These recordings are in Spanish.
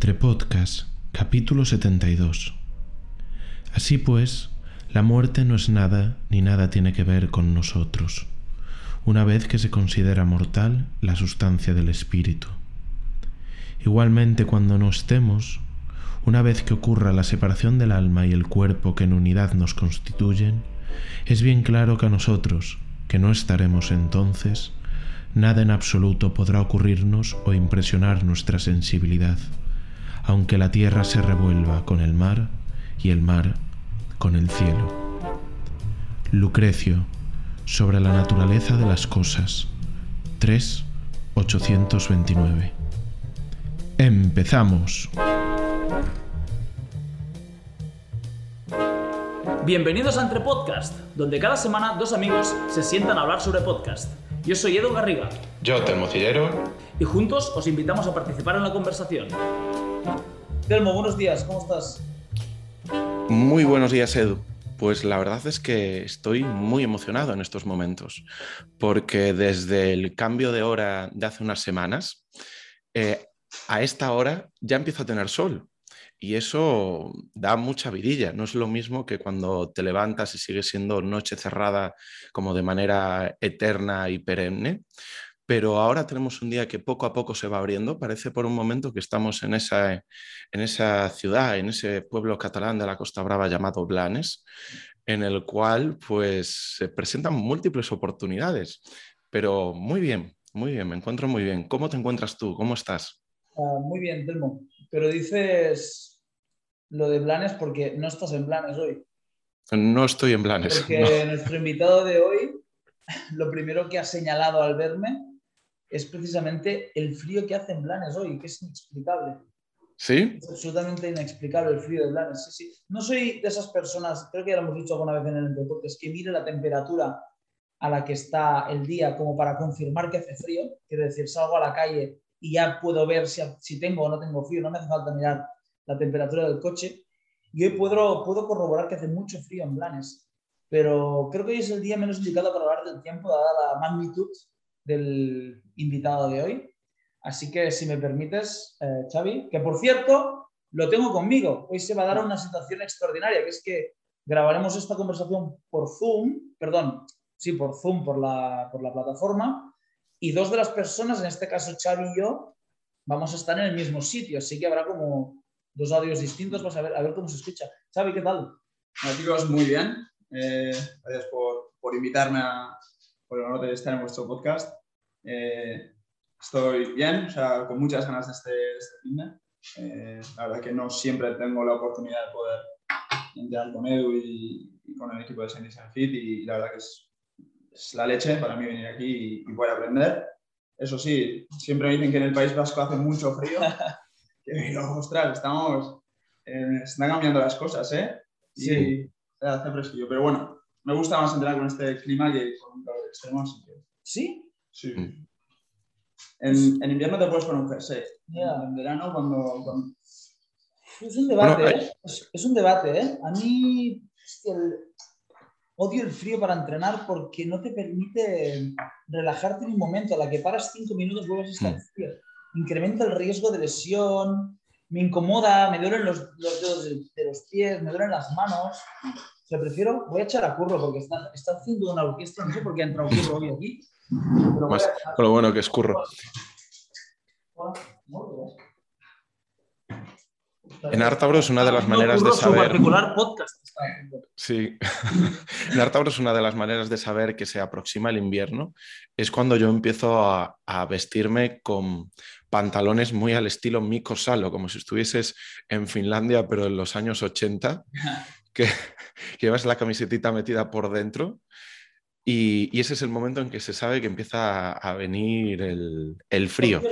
Entre Podcast, capítulo 72. Así pues, la muerte no es nada ni nada tiene que ver con nosotros, una vez que se considera mortal la sustancia del espíritu. Igualmente cuando no estemos, una vez que ocurra la separación del alma y el cuerpo que en unidad nos constituyen, es bien claro que a nosotros, que no estaremos entonces, nada en absoluto podrá ocurrirnos o impresionar nuestra sensibilidad, aunque la tierra se revuelva con el mar y el mar con el cielo. Lucrecio, sobre la naturaleza de las cosas, 3.829. Empezamos. Bienvenidos a Entre Podcast, donde cada semana dos amigos se sientan a hablar sobre podcast. Yo soy Edu Garriga Yo, Telmocillero. y juntos os invitamos a participar en la conversación. Telmo, buenos días, ¿cómo estás? Muy buenos días, Edu. Pues la verdad es que estoy muy emocionado en estos momentos, porque desde el cambio de hora de hace unas semanas, eh, a esta hora ya empiezo a tener sol. Y eso da mucha vidilla. No es lo mismo que cuando te levantas y sigue siendo noche cerrada como de manera eterna y perenne. Pero ahora tenemos un día que poco a poco se va abriendo. Parece por un momento que estamos en esa, en esa ciudad, en ese pueblo catalán de la Costa Brava llamado Blanes, en el cual pues se presentan múltiples oportunidades. Pero muy bien, muy bien, me encuentro muy bien. ¿Cómo te encuentras tú? ¿Cómo estás? Ah, muy bien, Telmo. Pero dices lo de Blanes porque no estás en Blanes hoy. No estoy en Blanes. Porque nuestro invitado de hoy, lo primero que ha señalado al verme es precisamente el frío que hace en Blanes hoy, que es inexplicable. ¿Sí? Es absolutamente inexplicable el frío de Blanes. Sí, sí. No soy de esas personas, creo que ya lo hemos dicho alguna vez en el es que mire la temperatura a la que está el día como para confirmar que hace frío. Quiero decir, salgo a la calle y ya puedo ver si, si tengo o no tengo frío. No me hace falta mirar la temperatura del coche. Y hoy puedo, puedo corroborar que hace mucho frío en Blanes, pero creo que hoy es el día menos indicado para hablar del tiempo, dada la magnitud del invitado de hoy. Así que si me permites, eh, Xavi, que por cierto, lo tengo conmigo. Hoy se va a dar una situación extraordinaria, que es que grabaremos esta conversación por Zoom, perdón, sí, por Zoom, por la, por la plataforma, y dos de las personas, en este caso Xavi y yo, vamos a estar en el mismo sitio, así que habrá como dos audios distintos, vas a ver, a ver cómo se escucha. Xavi, ¿qué tal? Hola chicos, muy bien. Eh, gracias por, por, invitarme a, por el honor de estar en vuestro podcast. Eh, estoy bien, o sea, con muchas ganas de este, de este fin eh, la verdad que no siempre tengo la oportunidad de poder entrar con Edu y, y con el equipo de and Fit y, la verdad que es, es, la leche para mí venir aquí y, y poder aprender. Eso sí, siempre me dicen que en el País Vasco hace mucho frío pero ostras, estamos, eh, están cambiando las cosas, ¿eh? Y sí. hace fresquillo, pero bueno, me gusta más entrar con este clima que con un calor extremo, así que... ¿Sí? Sí. Mm. En, en, invierno te puedes poner un jersey. Yeah. En verano, cuando, cuando... Es un debate, bueno, ¿eh? Es, es, un debate, ¿eh? A mí el... odio el frío para entrenar porque no te permite relajarte en un momento. A la que paras cinco minutos vuelves a estar frío incrementa el riesgo de lesión, me incomoda, me duelen los, los dedos de, de, los pies, me duelen las manos. Sea, prefiero, voy a echar a Curro porque está, está haciendo una orquesta, no sé por qué ha entrado Curro hoy aquí. Pero Más, a... con lo bueno que es Curro. En Artabro es una de las maneras de saber. podcast. Sí. en Artabro es una de las maneras de saber que se aproxima el invierno. Es cuando yo empiezo a, a vestirme con pantalones muy al estilo Mikko Salo, como si estuvieses en Finlandia, pero en los años 80, que, que llevas la camisetita metida por dentro. Y, y, ese es el momento en que se sabe que empieza a, a venir el, el frío.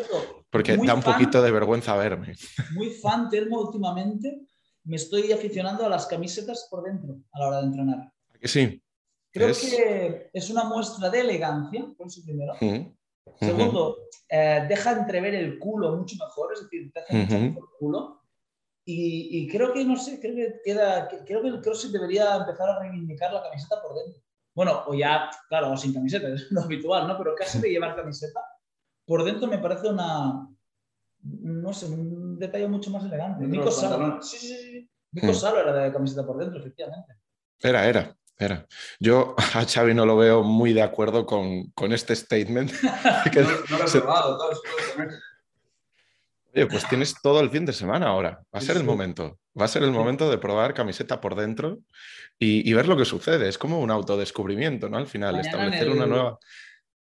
Porque da un fan, poquito de vergüenza verme. Muy fan, Telmo, últimamente. Me estoy aficionando a las camisetas por dentro a la hora de entrenar. ¿A que sí? Creo es... que es una muestra de elegancia, por eso primero. Uh -huh. Segundo, eh, deja entrever el culo mucho mejor, es decir, te hace uh -huh. mejor culo. Y, y, creo que, no sé, creo que queda, creo que el CrossFit debería empezar a reivindicar la camiseta por dentro. Bueno, o ya, claro, sin camiseta, es lo habitual, ¿no? Pero casi de llevar camiseta por dentro me parece una, no sé, un, detalle mucho más elegante. Nico Salo. Sí, sí, sí. Nico. Salo era de camiseta por dentro, efectivamente. Era, era, era. Yo a Xavi no lo veo muy de acuerdo con, con este statement. que- No, no lo se- probado, todo, todo. Oye, pues tienes todo el fin de semana ahora. Va a ser el momento. Va a ser el momento de probar camiseta por dentro y, y ver lo que sucede. Es como un autodescubrimiento, ¿no? Al final, Mañana establecer el- una nueva.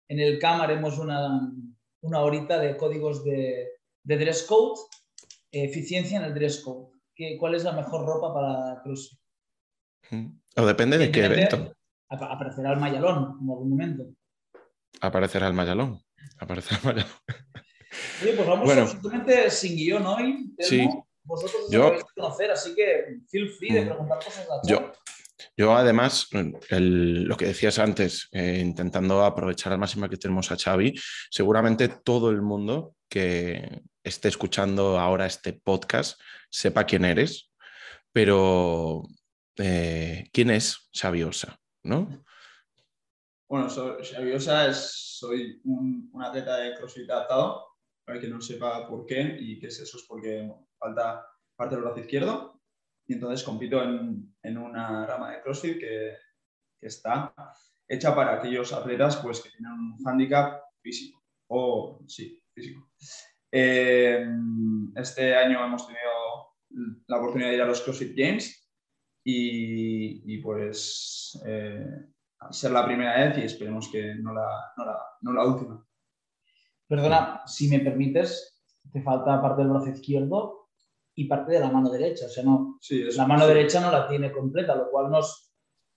En el CAM haremos una, una horita de códigos de, de dress code, eficiencia en el dress code. ¿Qué, ¿Cuál es la mejor ropa para CrossFit? O depende de qué evento. ap- Aparecerá el mayalón en algún momento. Aparecerá el mayalón. Aparecerá el mayalón. Oye, pues vamos Bueno. absolutamente sin guion hoy. Telmo. Sí. Vosotros os Yo- conocer, así que feel free de Mm. preguntar cosas a Yo, yo además, el- lo que decías antes, eh, intentando aprovechar al máximo que tenemos a Xavi, seguramente todo el mundo que esté escuchando ahora este podcast sepa quién eres, pero eh, ¿quién es Xavi Osa? ¿No? Bueno, Xavi Osa es- soy un, un atleta de CrossFit adaptado, el que no sepa por qué y qué es eso, es porque falta parte del brazo izquierdo y entonces compito en, en una rama de CrossFit que, que está hecha para aquellos atletas pues, que tienen un handicap físico, o sí, físico. Eh, este año hemos tenido la oportunidad de ir a los CrossFit Games y, y, pues eh, ser la primera vez y esperemos que no la, no la, no la última. Perdona, si me permites, te falta parte del brazo izquierdo y parte de la mano derecha. O sea, no, Sí, la mano sí. derecha no la tiene completa, lo cual nos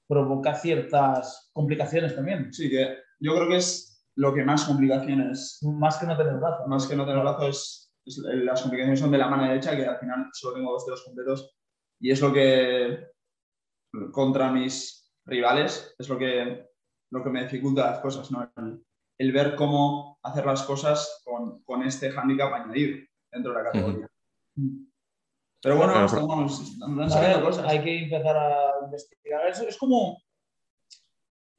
provoca ciertas complicaciones también. Sí, que yo creo que es lo que más complicaciones, Más que no tener brazo. más que no tener brazo, es, es- las complicaciones son de la mano derecha, que al final solo tengo dos dedos completos y es lo que contra mis rivales es lo que, lo que me dificulta las cosas, ¿no? El, el ver cómo hacer las cosas con, con este hándicap añadido dentro de la categoría. Pero bueno, Claro, estamos, estamos ver, cosas. hay que empezar a investigar. Es, es como.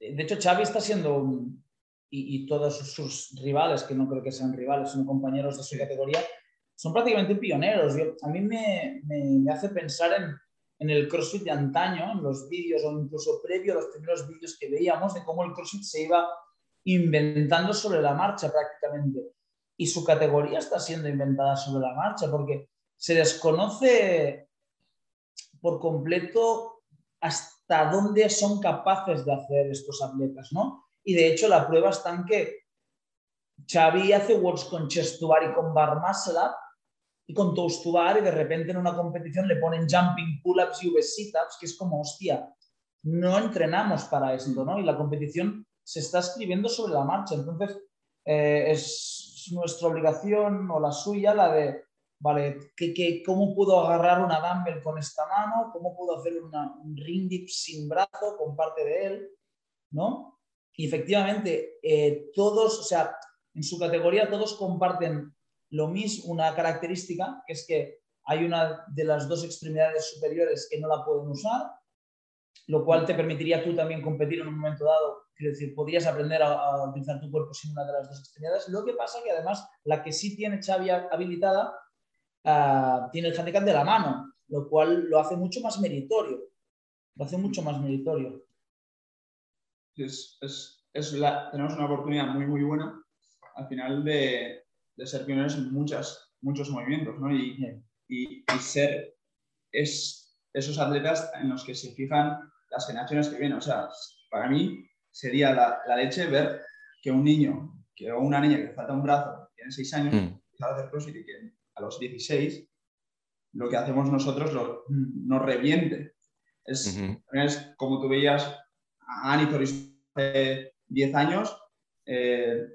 De hecho, Xavi está siendo. Y, y todos sus, sus rivales, que no creo que sean rivales, sino compañeros de su categoría, son prácticamente pioneros. Yo- a mí me, me- me hace pensar en, en el CrossFit de antaño, en los vídeos o incluso previo a los primeros vídeos que veíamos de cómo el CrossFit se iba inventando sobre la marcha prácticamente. Y su categoría está siendo inventada sobre la marcha porque se desconoce por completo hasta dónde son capaces de hacer estos atletas, ¿no? Y de hecho la prueba está en que Xavi hace works con chest to bar y con bar up y con toast to bar y de repente en una competición le ponen jumping pull-ups y V sit-ups, que es como, hostia, no entrenamos para esto, ¿no? Y la competición se está escribiendo sobre la marcha. Entonces, eh, es nuestra obligación o la suya la de, vale, ¿qué, qué, cómo puedo agarrar una dumbbell con esta mano? ¿Cómo puedo hacer un ring dip sin brazo con parte de él? ¿No? Y efectivamente, eh, todos, o sea, en su categoría todos comparten lo mismo, una característica, que es que hay una de las dos extremidades superiores que no la pueden usar, lo cual te permitiría tú también competir en un momento dado. Quiero decir, podrías aprender a, a utilizar tu cuerpo sin una de las dos extremidades. Lo que pasa que además la que sí tiene Xavi habilitada uh, tiene el handicap de la mano, lo cual lo hace mucho más meritorio. Lo hace mucho más meritorio. Es, es, es la, tenemos una oportunidad muy, muy buena al final de, de ser pioneros en muchas, muchos movimientos, ¿no? Y, Bien. y, y ser es, esos atletas en los que se fijan las generaciones que vienen. O sea, para mí sería la, la leche ver que un niño que, o una niña que le falta un brazo, tiene 6 años, Mm. sabe hacer crossfit y que a los 16 lo que hacemos nosotros lo, nos reviente. Es, es como tú veías a Toris hace 10 años eh,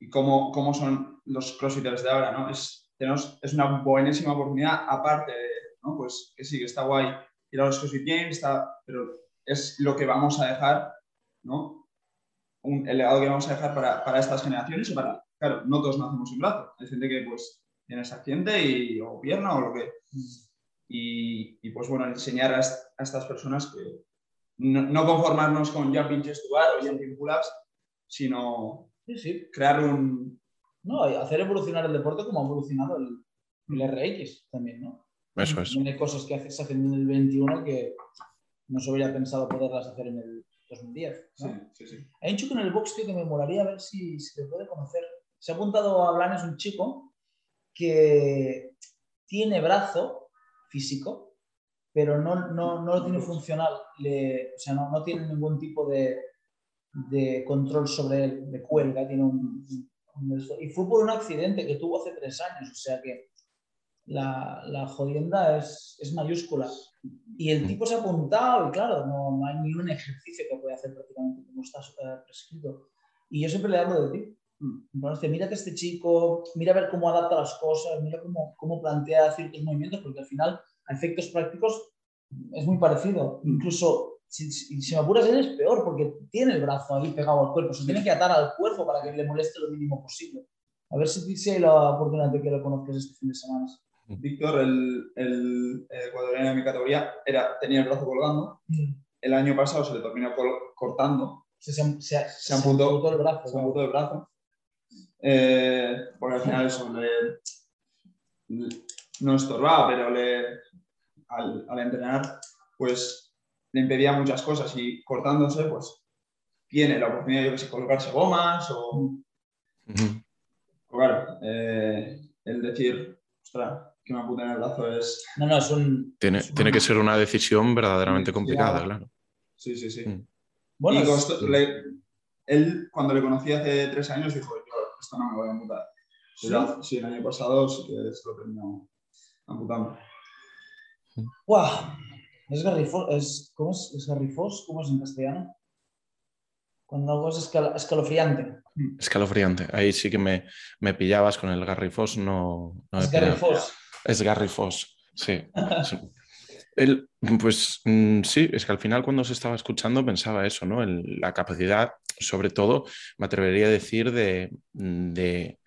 y cómo, cómo son los crossfitters de ahora, ¿no? Es, tenemos, es una buenísima oportunidad, aparte de, ¿no? Pues que sí, que está guay ir a los CrossFit Games, está, pero es lo que vamos a dejar, ¿no? Un, el legado que vamos a dejar para, para estas generaciones y para, claro, no todos nacemos sin brazo. Hay gente que, pues, tiene ese accidente y, o pierna o lo que... Y, y, pues, bueno, enseñar a, a estas personas que no, no conformarnos con jumping chest to bar o jumping pull-ups, sino Sí, sí. crear un... No, hacer evolucionar el deporte como ha evolucionado el, El RX también, ¿no? Eso es. Hay cosas que haces hacen en el 21 que no se hubiera pensado poderlas hacer en el 2010. Sí, ¿no? sí, sí. Hay un chico en el box, tío, que me molaría ver si se le puede conocer. Se ha apuntado a Blanes un chico que tiene brazo físico, pero no, no, no lo tiene funcional. Le- o sea, no, no tiene ningún tipo de, de control sobre él, de cuelga. Tiene un, un- y fue por un accidente que tuvo hace tres años. O sea que la, la jodienda es, es mayúscula. Y el tipo se ha apuntado y claro, no, no hay ni un ejercicio que pueda hacer prácticamente como está eh, prescrito. Y yo siempre le hablo de ti. Entonces, mírate a este chico, mira a ver cómo adapta las cosas, mira cómo, cómo plantea ciertos movimientos, porque al final, a efectos prácticos, es muy parecido. Incluso, si, si, si me apuras, él es peor, porque tiene el brazo ahí pegado al cuerpo, se tiene que atar al cuerpo para que le moleste lo mínimo posible. A ver si, si hay la oportunidad de que lo conozcas este fin de semana. Víctor, el, el, el ecuatoriano de mi categoría, era, tenía el brazo colgando. El año pasado se le terminó col- cortando, Se, se, se, Se amputó. amputó el brazo. se amputó el brazo. Eh, porque al final eso le, le- no estorbaba, pero le, al, al entrenar, pues le impedía muchas cosas y cortándose, pues tiene la oportunidad yo que sé, colocarse gomas o claro, eh, el decir, ostras, que me amputen el brazo es, No, no, es un. Tiene, es un- tiene que ser una decisión verdaderamente Sí, complicada, claro. sí, sí, sí. Mm. Bueno, y le- él, cuando le conocí hace tres años, dijo, yo esto no me voy a amputar. ¿Sí? Sí, el año pasado sí que se lo terminó amputando. ¡Guau! Es garrifos, es, ¿cómo es? ¿Es garrifos? ¿Cómo es en castellano? Cuando algo es escal- escalofriante. Escalofriante. Ahí sí que me, me pillabas con el Garrifos, no, no es garrifos. Es Garrifos, sí. Sí. Pues mm, sí, es que al final cuando se estaba escuchando pensaba eso, ¿no? El- la capacidad, sobre todo, me atrevería a decir, de, de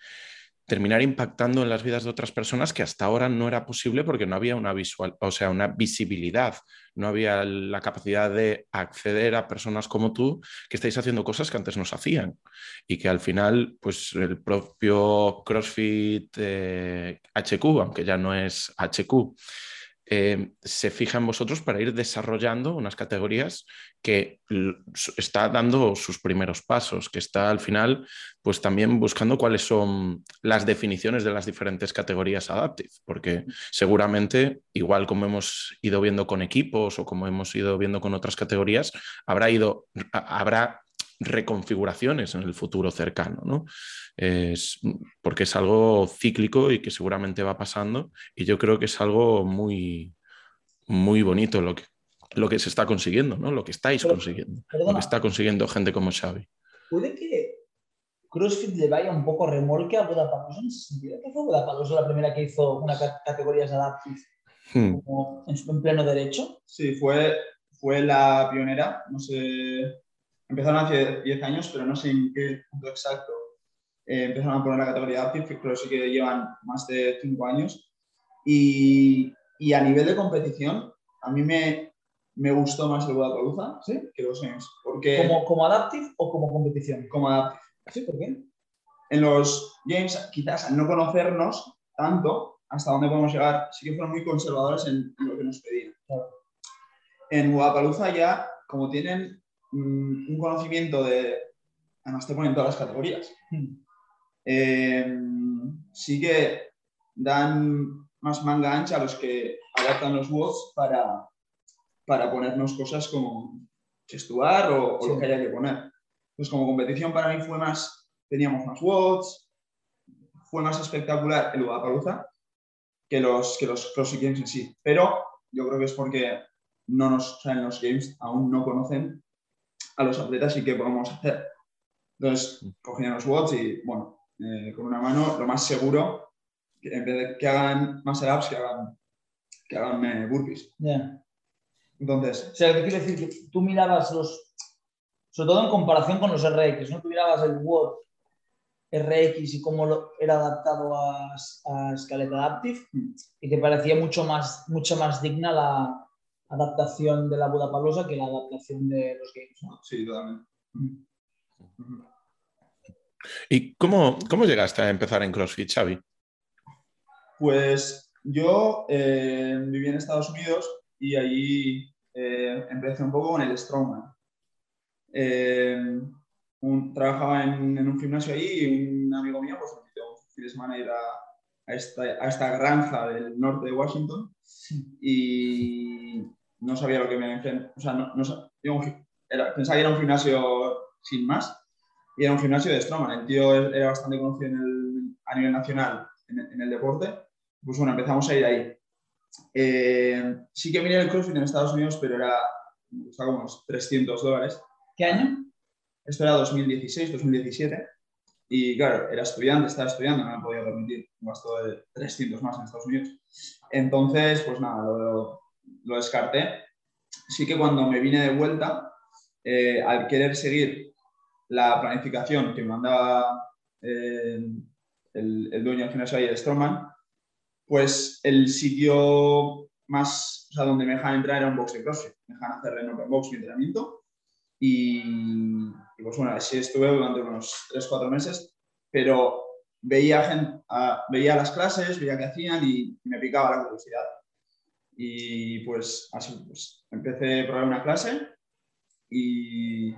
terminar impactando en las vidas de otras personas que hasta ahora no era posible porque no había una visual, o sea, una visibilidad, no había la capacidad de acceder a personas como tú que estáis haciendo cosas que antes no se hacían y que al final, pues el propio CrossFit eh, HQ, aunque ya no es HQ, eh, se fija en vosotros para ir desarrollando unas categorías que está dando sus primeros pasos, que está al final pues también buscando cuáles son las definiciones de las diferentes categorías adaptive, porque seguramente, igual como hemos ido viendo con equipos o como hemos ido viendo con otras categorías, habrá ido, habrá reconfiguraciones en el futuro cercano, ¿no? Es, porque es algo cíclico y que seguramente va pasando y yo creo que es algo muy, muy bonito lo que, lo que se está consiguiendo, ¿no? Lo que estáis Pero- consiguiendo, lo que está consiguiendo gente como Xavi. ¿puede que CrossFit le vaya un poco remolque a Budapalosa en ese sentido? ¿Qué fue Budapalosa la primera que hizo una ca- categorías adaptive Hmm. como en, en pleno derecho? Sí, fue, fue la pionera, no sé, empezaron hace 10 años, pero no sé en qué punto exacto eh, empezaron a poner la categoría Active, pero sí que llevan más de 5 años. Y, y a nivel de competición, a mí me, me gustó más el Budapalooza ¿Sí? que los Games, porque ¿Como, como adaptive o como competición? como Adaptive. ¿Sí? ¿Por qué? en los Games, quizás al no conocernos tanto hasta dónde podemos llegar, sí que fueron muy conservadores en, lo que nos pedían. Claro. En Guadalajara ya, como tienen un conocimiento de, además te ponen todas las categorías, Hmm. eh, sí que dan más manga ancha a los que adaptan los WODs para, para ponernos cosas como gestuar o, o lo que haya que poner. Pues como competición para mí fue más, teníamos más WODs, fue más espectacular el Guadalajara que los, que los CrossFit Games en sí. Pero yo creo que es porque no nos, o sea, en los Games aún no conocen a los atletas y qué podemos hacer. Entonces, cogían los watts y, bueno, eh, con una mano, lo más seguro, que en vez de que hagan más ups, que hagan, que hagan eh, burpees. Ya. Entonces, O sea, ¿qué quiere decir? Que tú mirabas los, sobre todo en comparación con los RX, ¿no? Tú mirabas el Word RX y cómo lo, era adaptado a, a Scaletta Adaptive Mm. y te parecía mucho más, mucho más digna la adaptación de la Budapalosa que la adaptación de los games, ¿no? sí, totalmente. ¿Y cómo, cómo llegaste a empezar en CrossFit, Xavi? Pues yo eh, viví en Estados Unidos y allí eh, empecé un poco con el strongman. Eh, un- trabajaba en, en un gimnasio allí y un amigo mío pues, me invitó un fin de semana a ir a, a esta, a esta granja del norte de Washington y no sabía lo que me enfrentaba. O sea, no, no era pensaba que era un gimnasio sin más y era un gimnasio de Strongman. El tío era bastante conocido en el- a nivel nacional en el, en el deporte. Pues bueno, empezamos a ir ahí. Eh, sí que miré el CrossFit en Estados Unidos, pero era me costaba unos 300 dólares. ¿Qué año? Esto era 2016, 2017. Y claro, era estudiante, estaba estudiando, no me podía permitir un gasto de 300 más en Estados Unidos. Entonces, pues nada, lo, lo descarté. Sí que cuando me vine de vuelta, eh, al querer seguir la planificación que mandaba eh, el, el dueño ahí, el Strongman, pues el sitio más, o donde me dejaban entrar era un box de CrossFit. Me dejaban hacer en open box mi entrenamiento y, y, pues bueno, así estuve durante unos 3-4 meses, pero veía, gente, veía las clases, veía qué hacían y, me picaba la curiosidad. Y pues así, pues empecé a probar una clase y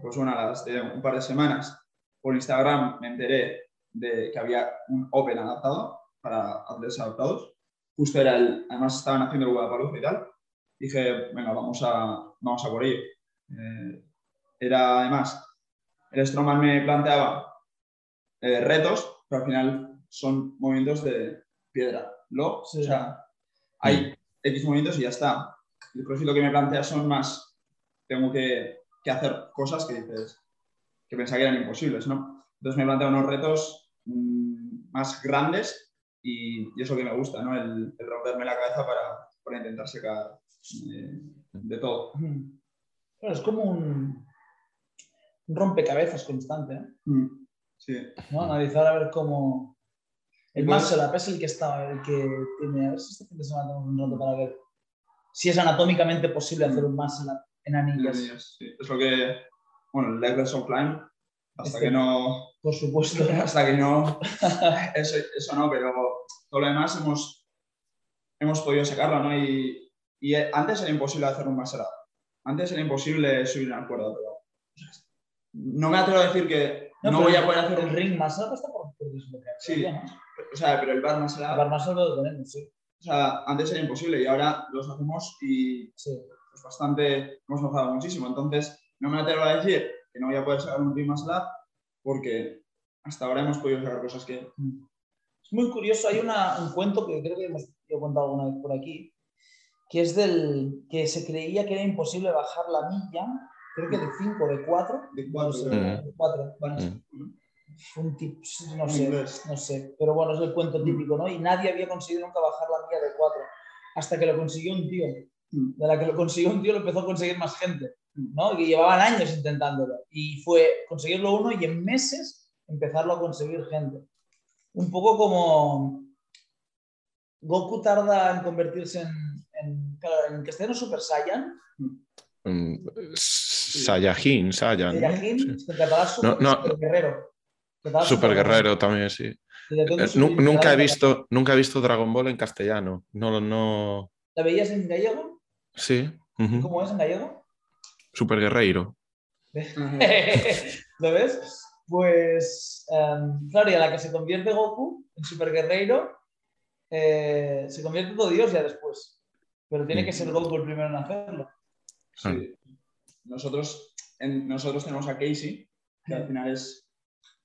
pues bueno, a las de un par de semanas por Instagram me enteré de que había un Open adaptado para atletas adaptados. Justo era el, además estaban haciendo el Guadalajara y tal. Dije, venga, vamos a, vamos a por ello. Eh, era además, el Strongman me planteaba eh, retos, pero al final son movimientos de piedra. Lo, Sí. o sea, hay X movimientos y ya está. El CrossFit lo que me plantea son más, tengo que, que hacer cosas que dices, que pensaba que eran imposibles, ¿no? Entonces me plantea unos retos mm, más grandes y, y eso que me gusta, ¿no? El, el romperme la cabeza para, para intentar sacar eh, de todo. Claro, es como un, un rompecabezas constante, ¿eh? Mm, Sí. ¿no? Analizar a ver cómo... El Pues- muscle up es el que está, el que tiene... A ver si este fin de semana tenemos un rato para ver si es anatómicamente posible hacer un muscle up en anillas. Sí. Es lo que, bueno, el legless climb, hasta Este- que no, Por supuesto. hasta que no, eso, eso no, pero todo lo demás hemos, hemos podido sacarlo, ¿no? Y, y antes era imposible hacer un up. Antes era imposible subir una cuerda, pero no me atrevo a decir que no, pero voy a poder hacer El un ring muscle up está por, por desbloquear. Sí. ¿no? O sea, pero el bar muscle El bar muscle lo tenemos, sí. o sea, antes era imposible y ahora los hacemos y sí. pues bastante, hemos mejorado muchísimo. Entonces, no me atrevo a decir que no voy a poder sacar un ring muscle up porque hasta ahora hemos podido sacar cosas que... Es muy curioso, hay una- un cuento que creo que hemos yo he contado alguna vez por aquí, que es del que se creía que era imposible bajar la milla, creo que de 5 de 4. De cuatro, creo. de 4. Mm. un tip, no sé, no sé, pero bueno, es el cuento típico, ¿no? Y nadie había conseguido nunca bajar la milla de 4, hasta que lo consiguió un tío. Mm. De la que lo consiguió un tío, lo empezó a conseguir más gente, ¿no? Que llevaban años intentándolo. Y fue conseguirlo uno y en meses empezarlo a conseguir gente. Un poco como Goku tarda en convertirse en, en, en castellano Super Saiyan, Mm, Saiyajin, Saiyan. ¿no? Saiyajin, Sí. en catalán Super, No, no. Super Guerrero. Super guerrero también, sí. Eh, nu- nunca, he visto, nunca he visto Dragon Ball en castellano. No, no. ¿La veías en gallego? Sí. ¿Cómo es en gallego? Super guerreiro. ¿Lo ves? Pues, claro, y a la que se convierte Goku en Super Guerreiro, eh, se convierte todo Dios ya después. Pero tiene que ser Goku el primero en hacerlo. Sí. Nosotros, en- nosotros tenemos a Casey, que al final es,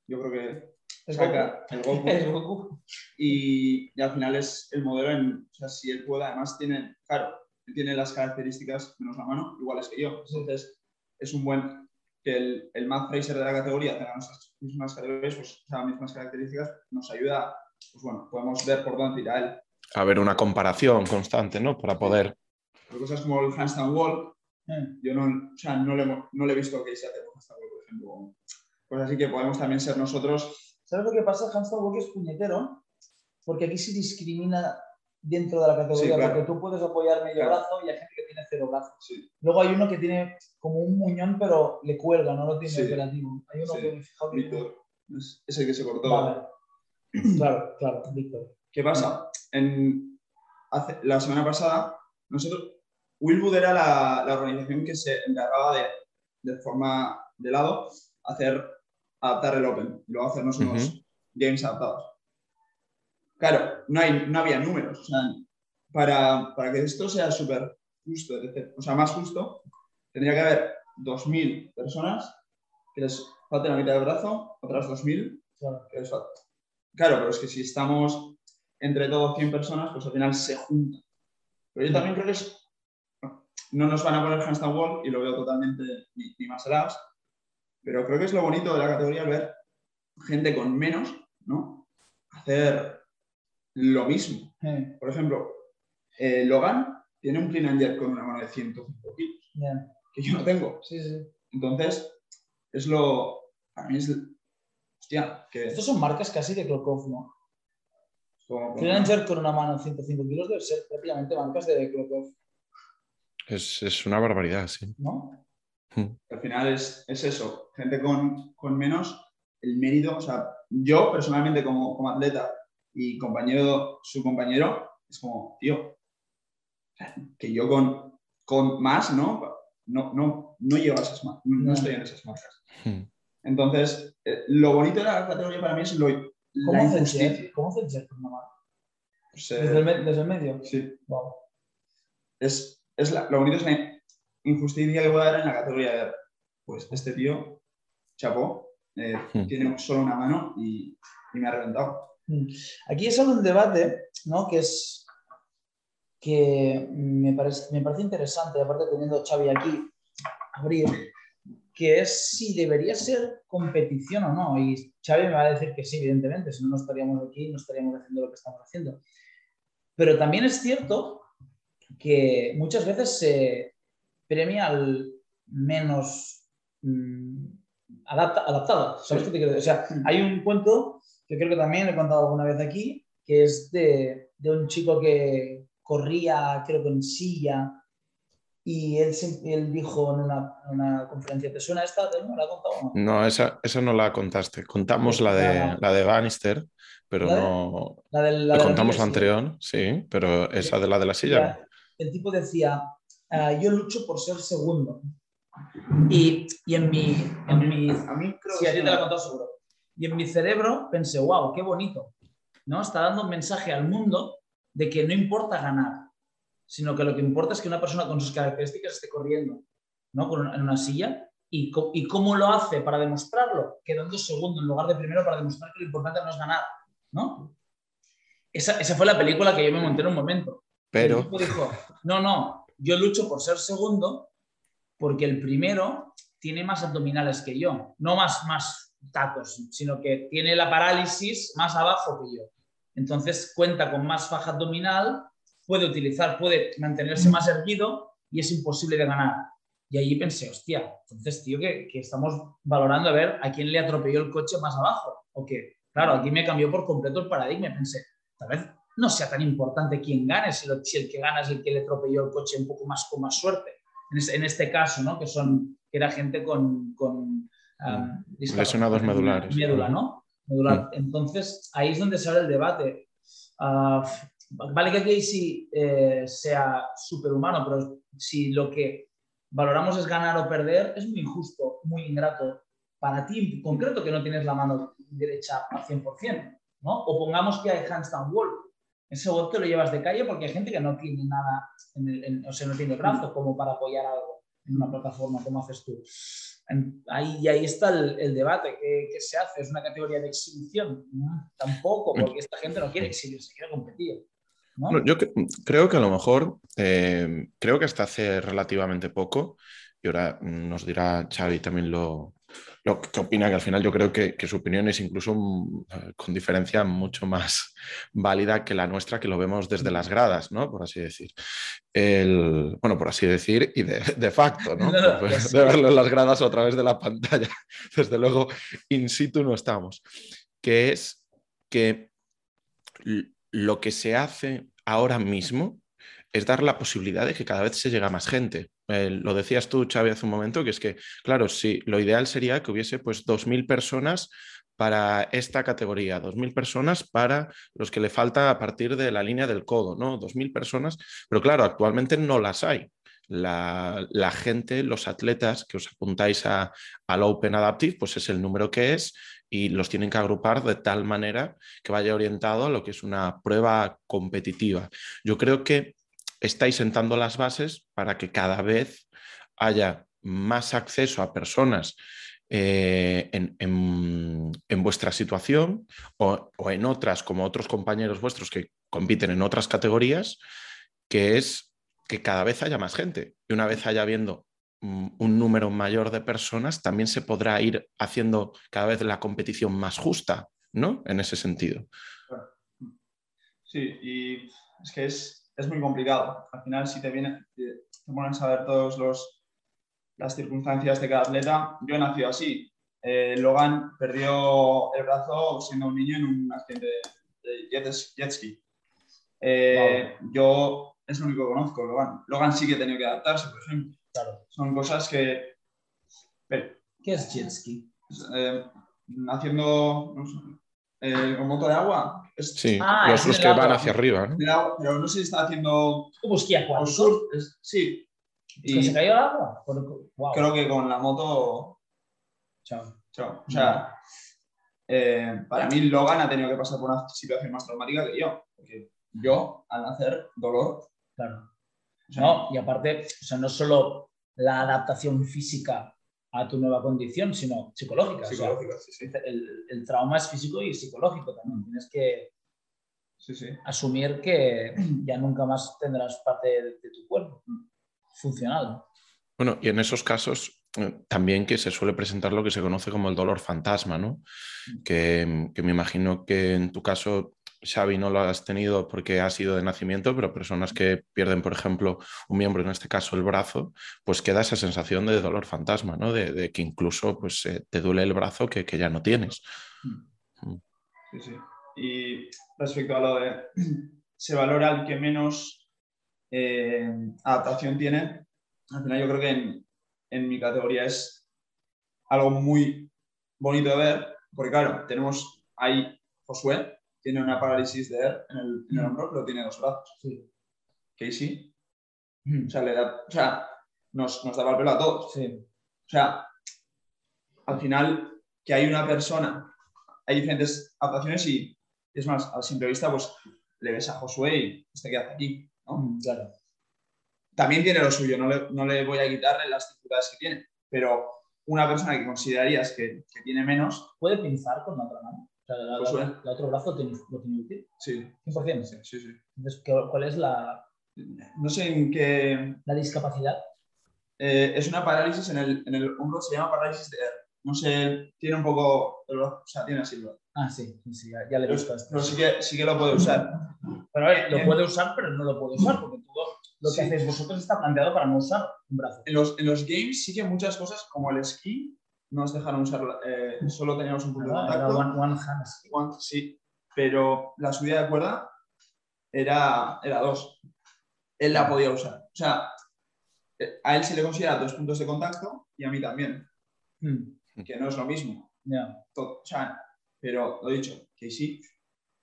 yo creo que Es saca el Goku. Es Goku. y, y al final es el modelo en, o sea, si él puede, además tiene, claro, tiene las características menos la mano, iguales que yo. Entonces, es un buen, que el, el Matt Fraser de la categoría tenga las mismas categorías, pues, o sea, mismas características, nos ayuda, pues bueno, podemos ver por dónde tira él. A ver, una comparación constante, ¿no? Para poder. Pero cosas como el handstand wall, Mm. yo no, o sea, no, le, no le he visto que se hace con handstand wall, por ejemplo. Pues así que podemos también ser nosotros. ¿Sabes lo que pasa? Handstand walk es puñetero, porque aquí se discrimina dentro de la categoría, Sí, claro. porque tú puedes apoyar medio Claro. brazo y hay gente que tiene cero brazos. Sí, Luego hay uno que tiene como un muñón, pero le cuelga, no lo tiene Sí. operativo. Hay uno que me fijado. Víctor es, es el que se cortó. Vale. Claro, claro, Víctor. ¿Qué pasa? en, la semana pasada, nosotros, Willwood era la, la organización que se encargaba de, de forma de lado, hacer, adaptar el Open y luego hacernos unos games adaptados. Claro, no, hay, no había números. O sea, para, para que esto sea súper justo, o sea, más justo, tendría que haber 2.000 personas que les falte la mitad del brazo, otras 2.000 claro. que les Claro, pero es que si estamos entre todos 100 personas, pues al final se juntan. Pero yo también creo que es, no nos van a poner handstand wall y lo veo totalmente ni, ni más pero creo que es lo bonito de la categoría ver gente con menos, ¿no? Hacer lo mismo. Por ejemplo, eh, Logan tiene un clean and jerk con una mano de 105 kilos, que yo no tengo. Sí, sí. Entonces, es lo. Para mí es. Hostia, que. Estos son marcas casi de Klokov, ¿no? Clean and jerk con una mano de 105 kilos debe ser prácticamente marcas de Klokov. Es, es, una barbaridad, sí. ¿No? Hmm. Al final es, es eso, gente con, con, menos el mérito, o sea, yo personalmente como, como atleta y compañero, su compañero, es como, tío, que yo con, con más, ¿no? No, no, no llevo esas marcas, no, estoy en esas marcas. Hmm. Entonces, eh, lo bonito de la categoría para mí es lo, ¿Cómo hace ¿Cómo hace con una? Pues, eh, ¿Desde, el ¿Desde, el medio? Sí. Wow. Es, es la, lo bonito es la injusticia que voy a dar en la categoría de, pues este tío, chapó, eh, hmm. tiene solo una mano y, y, me ha reventado. Hmm. Aquí es algo un debate, ¿no? Que es que me parece, me parece interesante, aparte teniendo a Xavi aquí, abrir, que es si debería ser competición o no. Y Xavi me va a decir que sí, evidentemente, si no, no estaríamos aquí, no estaríamos haciendo lo que estamos haciendo. Pero también es cierto que muchas veces se, premia al menos mm, adaptado. ¿Sabes qué te quiero decir? O sea, hay un cuento que creo que también he contado alguna vez aquí, que es de, de un chico que corría, creo que en silla, y él, él dijo en una, una, conferencia, ¿te suena esta? ¿No la contado? No, no esa, esa, no la contaste. Contamos la de, la de Bannister, pero no... La de, la contamos la anterior, sí, pero esa de la de la silla. El tipo decía, Ah, yo lucho por ser segundo. Y, y en mi... En mi a mí creo sí, a ti te la he contado seguro. Y en mi cerebro pensé, wow, qué bonito. ¿no? Está dando un mensaje al mundo de que no importa ganar, sino que lo que importa es que una persona con sus características esté corriendo ¿no? en una silla y, y cómo lo hace para demostrarlo, quedando segundo en lugar de primero para demostrar que lo importante no es ganar. ¿no? Esa, esa fue la película que yo me monté en un momento. Pero... dijo, no, no, yo lucho por ser segundo porque el primero tiene más abdominales que yo, no más, más tacos, sino que tiene la parálisis más abajo que yo. Entonces cuenta con más faja abdominal, puede utilizar, puede mantenerse más erguido y es imposible de ganar. Y allí pensé, hostia, entonces, tío, que, que, estamos valorando a ver a quién le atropelló el coche más abajo. O que, claro, aquí me cambió por completo el paradigma. Pensé, tal vez no sea tan importante quién gane, si, el que gana es el que le atropelló el coche un poco más con más suerte. En, este caso, ¿no? que, son, que era gente con, con um, lesionados medulares. Médula, ¿no? Medular. Entonces, ahí es donde sale el debate. Uh, vale que Casey eh, sea superhumano, pero si lo que valoramos es ganar o perder, es muy injusto, muy ingrato para ti en concreto que no tienes la mano derecha al 100%, ¿no? O pongamos que hay handstand wall, ese bot te lo llevas de calle porque hay gente que no tiene nada, o sea, no tiene brazos como para apoyar algo en una plataforma, como haces tú. ahí, ahí está el, debate. ¿Qué, se hace? ¿Es una categoría de exhibición? tampoco, porque esta gente no quiere exhibirse, quiere competir. yo creo que a lo mejor, eh, creo que hasta hace relativamente poco, y ahora nos dirá Xavi también lo, lo que opina, que al final yo creo que, su opinión es incluso mm, eh, con diferencia mucho más válida que la nuestra, que lo vemos desde las gradas, ¿no? Por así decir. El, bueno, por así decir, y de, facto, ¿no? Pues, de verlo en las gradas o a través de la pantalla. Desde luego, in situ no estamos. Que es que lo que se hace ahora mismo es dar la posibilidad de que cada vez se llegue a más gente. Eh, lo decías tú, Xavi, hace un momento, que es que, claro, sí, lo ideal sería que hubiese pues 2.000 personas para esta categoría, 2.000 personas para los que le falta a partir de la línea del codo, ¿no? 2.000 personas, pero claro, actualmente no las hay. La, gente, los atletas que os apuntáis a, al Open Adaptive, pues es el número que es y los tienen que agrupar de tal manera que vaya orientado a lo que es una prueba competitiva. Yo creo que estáis sentando las bases para que cada vez haya más acceso a personas eh, en, vuestra situación o, en otras, como otros compañeros vuestros que compiten en otras categorías, que es que cada vez haya más gente. Y una vez haya habiendo un número mayor de personas, también se podrá ir haciendo cada vez la competición más justa, ¿no? En ese sentido. Sí, y es que es, es muy complicado. Al final, si te viene, te, ponen a saber todos los las circunstancias de cada atleta. Yo he nacido así. Eh, Logan perdió el brazo siendo un niño en un accidente de jet, ski. Eh, yo es lo único que conozco, Logan. Logan sí que ha tenido que adaptarse, por ejemplo. Claro. Son cosas que... ¿Qué es jet ski? Eh, haciendo con moto de agua. sí, ah, los, que van hacia arriba. ¿no? Pero no sé si está haciendo... ¿Cómo esquí acuático? Sí, y se cayó el agua? Creo que con la moto. Chao. Chao. O sea, eh, para mí Logan ha tenido que pasar por una situación más traumática que yo. Porque yo, al nacer, dolor. Claro. no, y aparte, o sea, no solo la adaptación física a tu nueva condición, sino psicológica. Psicológica, sí, sí. El, trauma es físico y psicológico también. Tienes que asumir que ya nunca más tendrás parte de tu cuerpo. Funcional. Bueno, y en esos casos eh, también que se suele presentar lo que se conoce como el dolor fantasma, ¿no? Mm. Que, me imagino que en tu caso, Xavi, no lo has tenido porque ha sido de nacimiento, pero personas que pierden, por ejemplo, un miembro, en este caso el brazo, pues queda esa sensación de dolor fantasma, ¿no? De, que incluso pues, eh, te duele el brazo que, ya no tienes. Mm. Mm. Sí, sí. Y respecto a lo de se valora el que menos eh, adaptación tiene, al final yo creo que en, mi categoría es algo muy bonito de ver, porque claro, tenemos ahí Josué, tiene una parálisis de ER en el, en el hombro, pero tiene dos brazos. Sí. Casey, o sea, le da, o sea nos, nos da el pelo a todos. Sí. O sea, al final, que hay una persona, hay diferentes adaptaciones y es más, a simple vista, pues le ves a Josué y este que hace aquí. Mm, claro. También tiene lo suyo, no le, voy a quitarle las dificultades que tiene, pero una persona que considerarías que, tiene menos... ¿Puede pinzar con la otra mano? Sea, la, pues otro brazo tiene, lo tiene útil. Sí. 100%. Sí, sí, sí. Entonces, ¿cuál es la...? No sé en qué... ¿La discapacidad? Eh, es una parálisis en el, en el hombro, se llama parálisis de. No sé, tiene un poco... O sea, tiene así. Ah, sí, sí, ya, le he visto. Pero, sí, que, sí que lo puede usar. Pero a ver, lo puede usar, pero no lo puede usar, porque todo lo que hacéis vosotros está planteado para no usar un brazo. En los, en los games sí que muchas cosas, como el esquí, no nos dejaron usar, eh, solo teníamos un punto de contacto. One, hand sí, pero la subida de cuerda era, era dos. Él la podía usar. O sea, a él se le considera dos puntos de contacto y a mí también. Hmm. Que no es lo mismo. O sea, pero lo he dicho, que sí.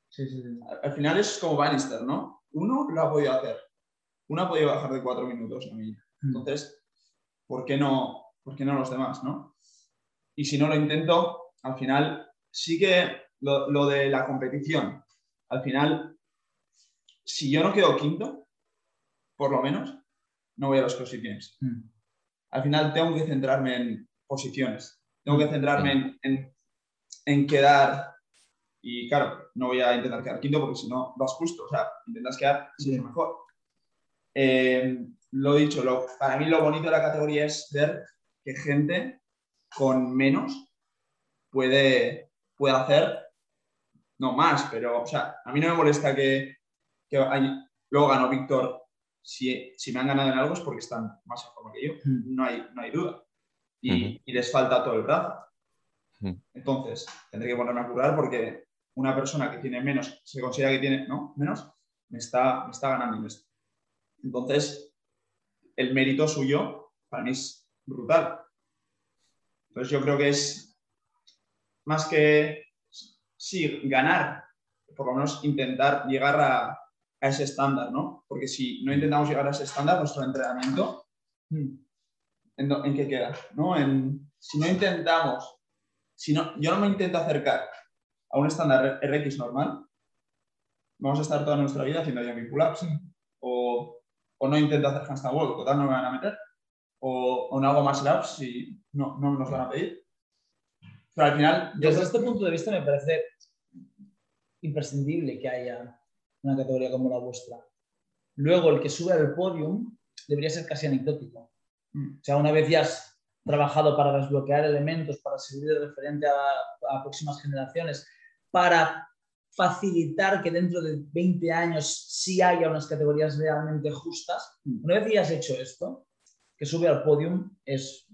Sí, sí, sí. Al final es como Bannister, ¿no? Uno lo ha podido hacer. Uno ha podido bajar de cuatro minutos a mí. Hmm. Entonces, ¿por qué no, por qué no los demás, no? Y si no lo intento, al final sí que lo, de la competición, al final, si yo no quedo quinto, por lo menos, no voy a los CrossFit Games. Hmm. Al final tengo que centrarme en posiciones, tengo que centrarme en en quedar, y claro, no voy a intentar quedar quinto porque si no vas justo, o sea, intentas quedar sí. mejor. Eh, lo dicho, lo, para mí lo bonito de la categoría es ver que gente con menos puede, puede hacer, no más, pero, o sea, a mí no me molesta que, que luego ganó Víctor. Si, si, me han ganado en algo es porque están más en forma que yo, no hay, no hay duda. Y, y les falta todo el brazo. Entonces, tendré que ponerme a curar porque una persona que tiene menos, se considera que tiene ¿no? menos, me está, me está ganando en esto. Entonces, el mérito suyo para mí es brutal. Entonces, yo creo que es más que sí, ganar, por lo menos intentar llegar a, a ese estándar, ¿no? Porque si no intentamos llegar a ese estándar, nuestro entrenamiento, hmm, ¿en, qué queda? ¿no? Si no intentamos, si no, yo no me intento acercar a un estándar RX normal, vamos a estar toda nuestra vida haciendo jumping pull-ups. O, o no intento hacer handstand walk, total no me van a meter. O, o no hago más laps si no, no nos van a pedir. Pero al final, Desde este punto de vista me parece imprescindible que haya una categoría como la vuestra. Luego, el que sube al podium debería ser casi anecdótico. Mm. O sea, una vez ya has trabajado para desbloquear elementos, para servir de referente a, a próximas generaciones, para facilitar que dentro de 20 años sí haya unas categorías realmente justas, Mm. una vez que ya has hecho esto, que sube al podium es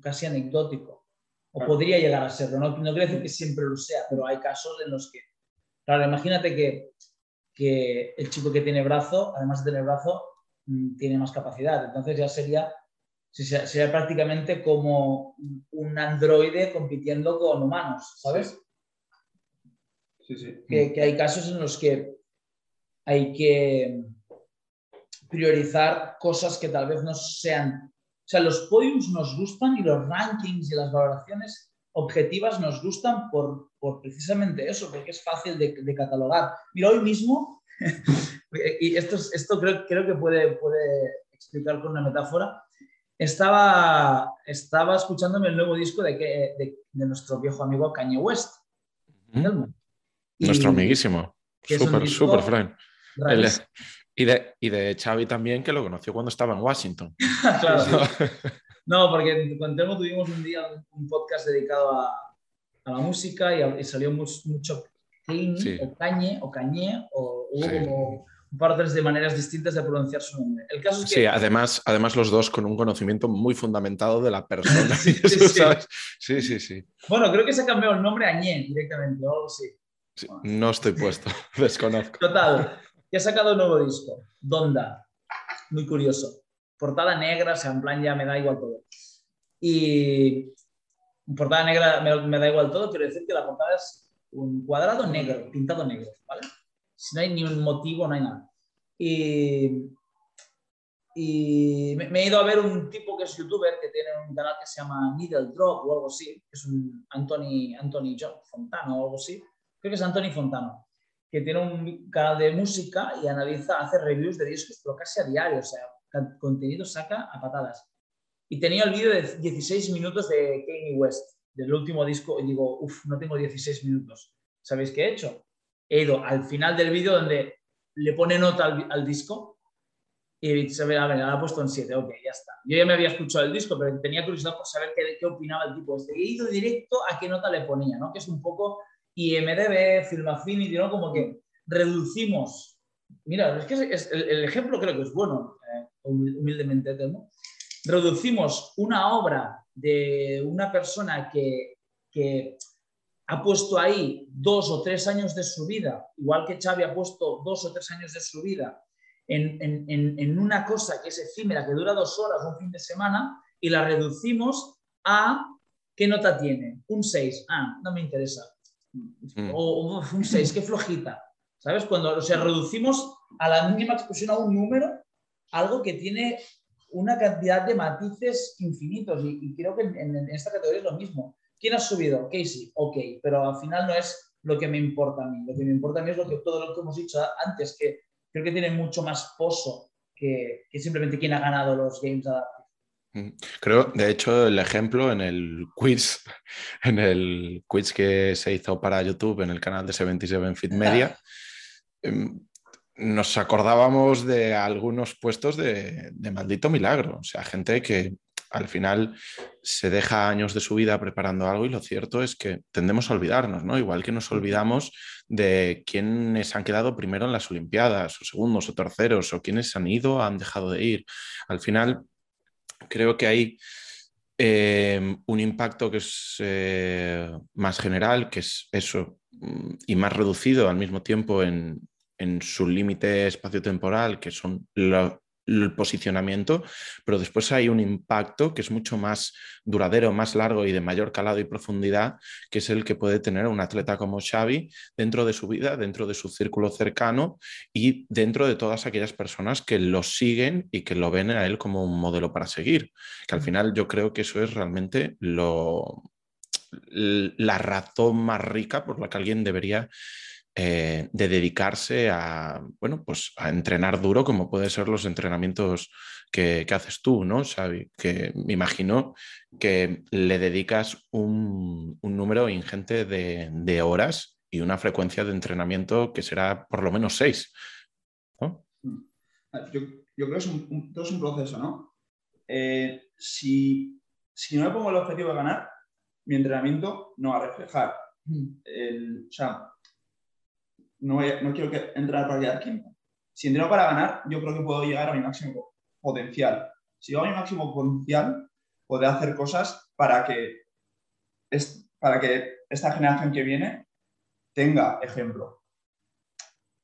casi anecdótico. O Claro. podría llegar a serlo. No, no quiere decir que siempre lo sea, pero hay casos en los que, claro, imagínate que, que el chico que tiene brazo, además de tener brazo, mm, tiene más capacidad. Entonces ya sería, sería, sería prácticamente como un androide compitiendo con humanos, ¿sabes? Sí, sí. que, que hay casos en los que hay que priorizar cosas que tal vez no sean... O sea, los podiums nos gustan y los rankings y las valoraciones objetivas nos gustan por, por precisamente eso, porque es fácil de, de catalogar. Mira, hoy mismo, y esto, es- esto creo, creo que puede, puede explicar con una metáfora, estaba, estaba escuchándome el nuevo disco de, que- de, de nuestro viejo amigo Kanye West. Y- Nuestro amiguísimo. Súper, súper. El- rarísimo. Y, de, y de Xavi también, que lo conoció cuando estaba en Washington. Claro. No, porque con Telmo tuvimos un día un, podcast dedicado a, a la música y, a- y salió much- mucho Kanye Sí. o Cañe o Cañé o hubo Sí. como un par tres de maneras distintas de pronunciar su nombre. El caso es que Sí, además, además los dos con un conocimiento muy fundamentado de la persona. Sí, eso, sí. ¿sabes? sí, sí, sí. Bueno, creo que se ha cambiado el nombre a Ñe directamente o algo así. Sí, No estoy puesto, desconozco. Total, que ha sacado un nuevo disco, Donda. Muy curioso. Portada negra, o sea, en plan ya me da igual todo. Y portada negra me, da igual todo, quiero decir que la portada es un cuadrado negro, pintado negro, ¿vale? Si no hay ni un motivo, no hay nada. Y, y me, me he ido a ver un tipo que es youtuber, que tiene un canal que se llama Needle Drop o algo así, que es un Anthony, Anthony John Fontano o algo así. Creo que es Anthony Fontano que tiene un canal de música y analiza, hace reviews de discos, pero casi a diario, o sea, contenido saca a patadas. Y tenía el vídeo de 16 minutos de Kanye West, del último disco, y digo, uff, no tengo 16 minutos. ¿Sabéis qué he hecho? He ido al final del vídeo donde le pone nota al, al disco y he dicho, a ver, la ha puesto en 7, ok, ya está. Yo ya me había escuchado el disco, pero tenía curiosidad por saber qué, qué opinaba el tipo este. He ido directo a qué nota le ponía, ¿no? Que es un poco IMDB, Film Affinity, ¿no? Como que reducimos. Mira, es que es- el, ejemplo creo que es bueno, eh, humil- humildemente. Reducimos una obra de una persona que, que ha puesto ahí dos o tres años de su vida, igual que Xavi ha puesto dos o tres años de su vida en- en- en una cosa que es efímera, que dura dos horas, un fin de semana, y la reducimos a ¿qué nota tiene? Un 6. Ah, no me interesa. Mm. O un 6, qué flojita. ¿Sabes? Cuando o sea, reducimos a la mínima expresión a un número, algo que tiene una cantidad de matices infinitos. Y, y creo que en, esta categoría es lo mismo. ¿Quién ha subido? Casey, ok, pero al final no es lo que me importa a mí. Lo que me importa a mí es lo que, todo lo que hemos dicho antes, que creo que tiene mucho más pozo que, que simplemente quién ha ganado los Games Adaptive. Creo, de hecho, el ejemplo en el quiz, en el quiz que se hizo para YouTube en el canal de 77 Fit Media, em, nos acordábamos de algunos puestos de, de maldito milagro. O sea, gente que al final se deja años de su vida preparando algo y lo cierto es que tendemos a olvidarnos, ¿no? Igual que nos olvidamos de quiénes han quedado primero en las Olimpiadas, o segundos, o terceros, o quiénes han ido, han dejado de ir. Al final, creo que hay eh, un impacto que es eh, más general, que es eso, mm, y más reducido al mismo tiempo en, en su límite espaciotemporal, que son lo- el posicionamiento, pero después hay un impacto que es mucho más duradero, más largo y de mayor calado y profundidad, que es el que puede tener un atleta como Xavi dentro de su vida, dentro de su círculo cercano y dentro de todas aquellas personas que lo siguen y que lo ven a él como un modelo para seguir. Que al final yo creo que eso es realmente lo, la razón más rica por la que alguien debería eh, de dedicarse a, bueno, pues a entrenar duro, como pueden ser los entrenamientos que, haces tú, ¿no, Xavi? Que me imagino que le dedicas un, número ingente de, horas y una frecuencia de entrenamiento que será por lo menos seis. Mm. Yo, creo que es un, todo es un proceso, ¿no? Eh, si, si no me pongo el objetivo de ganar, mi entrenamiento no va a reflejar. Mm. o sea, no, quiero que entrar para quedar quinto. Si entreno para ganar, yo creo que puedo llegar a mi máximo potencial. Si llego a mi máximo potencial, podré hacer cosas para que, es, para que esta generación que viene tenga ejemplo.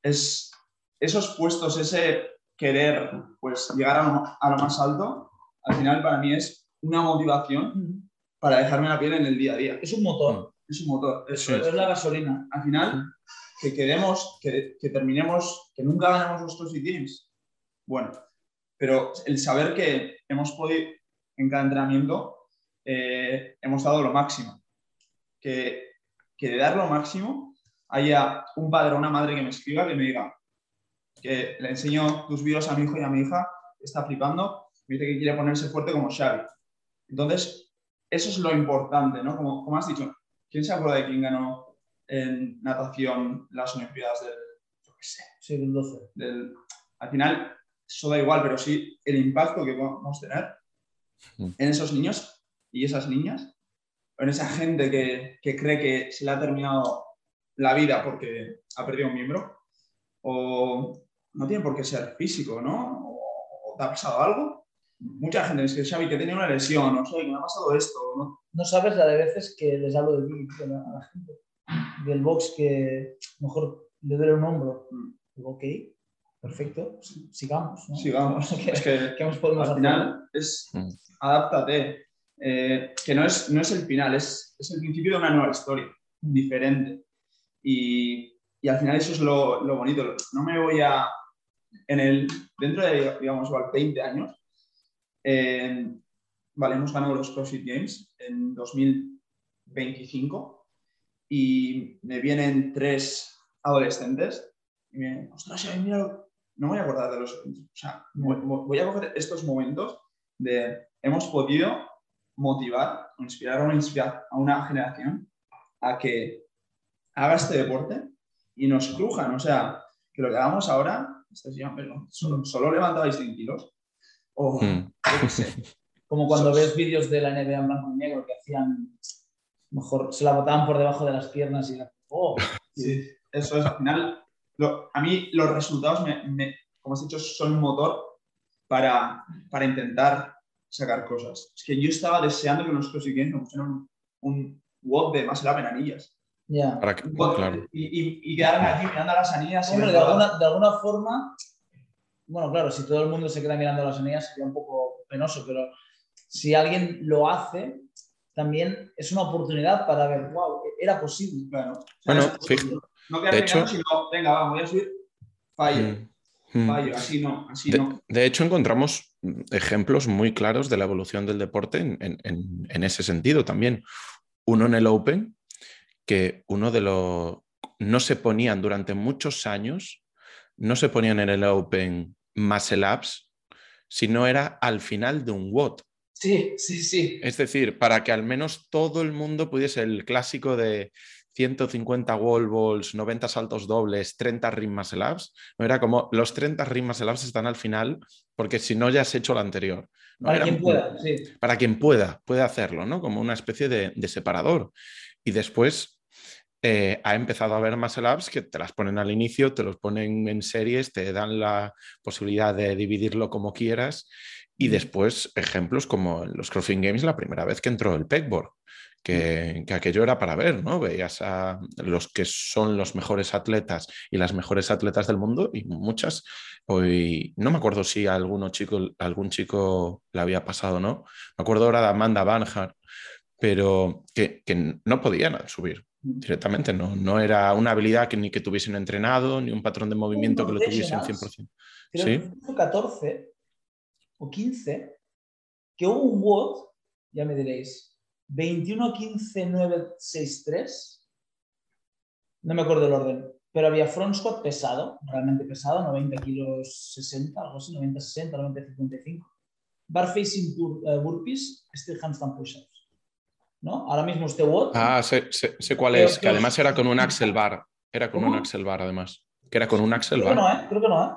Es, esos puestos, ese querer pues, llegar a lo más alto, al final para mí es una motivación para dejarme la piel en el día a día. Es un motor. Es un motor. Es, es la gasolina. Al final, que queremos, que, terminemos, que nunca ganemos nuestros games, bueno, pero el saber que hemos podido, en cada entrenamiento, eh, hemos dado lo máximo. Que, que de dar lo máximo haya un padre o una madre que me escriba, que me diga que le enseño tus vídeos a mi hijo y a mi hija, está flipando, me dice que quiere ponerse fuerte como Xavi. Entonces, eso es lo importante, ¿no? Como, como has dicho, ¿quién se acuerda de quién ganó en natación las Olimpiadas del, yo qué sé? Sí, del 12. al final, eso da igual, pero sí el impacto que vamos a tener mm. en esos niños y esas niñas, en esa gente que, que cree que se le ha terminado la vida porque ha perdido un miembro, o no tiene por qué ser físico, ¿no? O, o te ha pasado algo, mucha gente me dice, Xavi, que tenía una lesión, o sea, que me ha pasado esto. ¿no? no sabes la de veces que les hablo de mí a la gente, del box que mejor le duele un hombro. Mm. Digo, ok, perfecto, sigamos. Sigamos. es que al final es mm. adáptate. Eh, que no es, no es el final, es, es, el principio de una nueva historia, mm. diferente. Y, y al final eso es lo, lo, bonito. No me voy a, en el, dentro de, digamos, igual 20 años, vale, hemos ganado los CrossFit Games en 2025 y me vienen tres adolescentes y me dicen, ostras, mira, no me voy a acordar de los... O sea, voy a coger estos momentos de hemos podido motivar inspirar a una, a una generación a que haga este deporte y nos crujan. O sea, que lo que hagamos ahora, este solo, solo levantabais 100 kilos, o, hmm. Como cuando ves vídeos de la NBA en blanco y negro que hacían, mejor se la botaban por debajo de las piernas y ¡oh! Sí, eso es al final. a mí los resultados, me, como has dicho, son un motor para, para intentar sacar cosas. Es que yo estaba deseando que nosotros siguiendo un, un WOD de más en anillas. Ya. y, y, y, quedarme aquí mirando a las anillas. Hombre, de, alguna, de alguna forma, bueno, claro, si todo el mundo se queda mirando a las anillas sería un poco penoso, pero si alguien lo hace, también es una oportunidad para ver, wow, era posible. Claro. Bueno, no de hecho, sino, venga, vamos, voy a subir, fallo. Mm, mm. Fallo, así no, así de, no. De hecho, encontramos ejemplos muy claros de la evolución del deporte en, en, en, ese sentido también. Uno en el Open, que uno de los... No se ponían durante muchos años, no se ponían en el Open muscle ups, sino era al final de un WOT. Sí, sí, sí. Es decir, para que al menos todo el mundo pudiese el clásico de 150 wall balls, 90 saltos dobles, 30 rim muscle ups, no era como los 30 rim muscle ups están al final porque si no ya has hecho lo anterior. Para quien pueda, sí. Para quien pueda, puede hacerlo, ¿no? Como una especie de, de separador. Y después eh, ha empezado a haber muscle ups que te las ponen al inicio, te los ponen en series, te dan la posibilidad de dividirlo como quieras y después ejemplos como en los CrossFit Games la primera vez que entró el pegboard, que, que, aquello era para ver, ¿no? Veías a los que son los mejores atletas y las mejores atletas del mundo y muchas. Hoy no me acuerdo si a alguno chico, algún chico le había pasado, ¿no? Me acuerdo ahora de Amanda Banhart, pero que, que no podían subir directamente, no, no era una habilidad que ni que tuviesen entrenado, ni un patrón de movimiento que lo tuviesen 100%. Creo ¿Sí? que 14 o 15 que hubo un WOD, ya me diréis, 21-15-9-6-3, no me acuerdo el orden, pero había front squat pesado, realmente pesado, 90 kilos 60, algo así, 90-60, 90-55. Bar facing uh, burpees, still handstand push-ups. ¿no? Ahora mismo este WOD. Ah, sé, sé, sé cuál es, que además era con un axel bar. Era con ¿Cómo? un axel bar, además. Que era con un axel creo bar. Que no, ¿eh? Creo que no, ¿eh?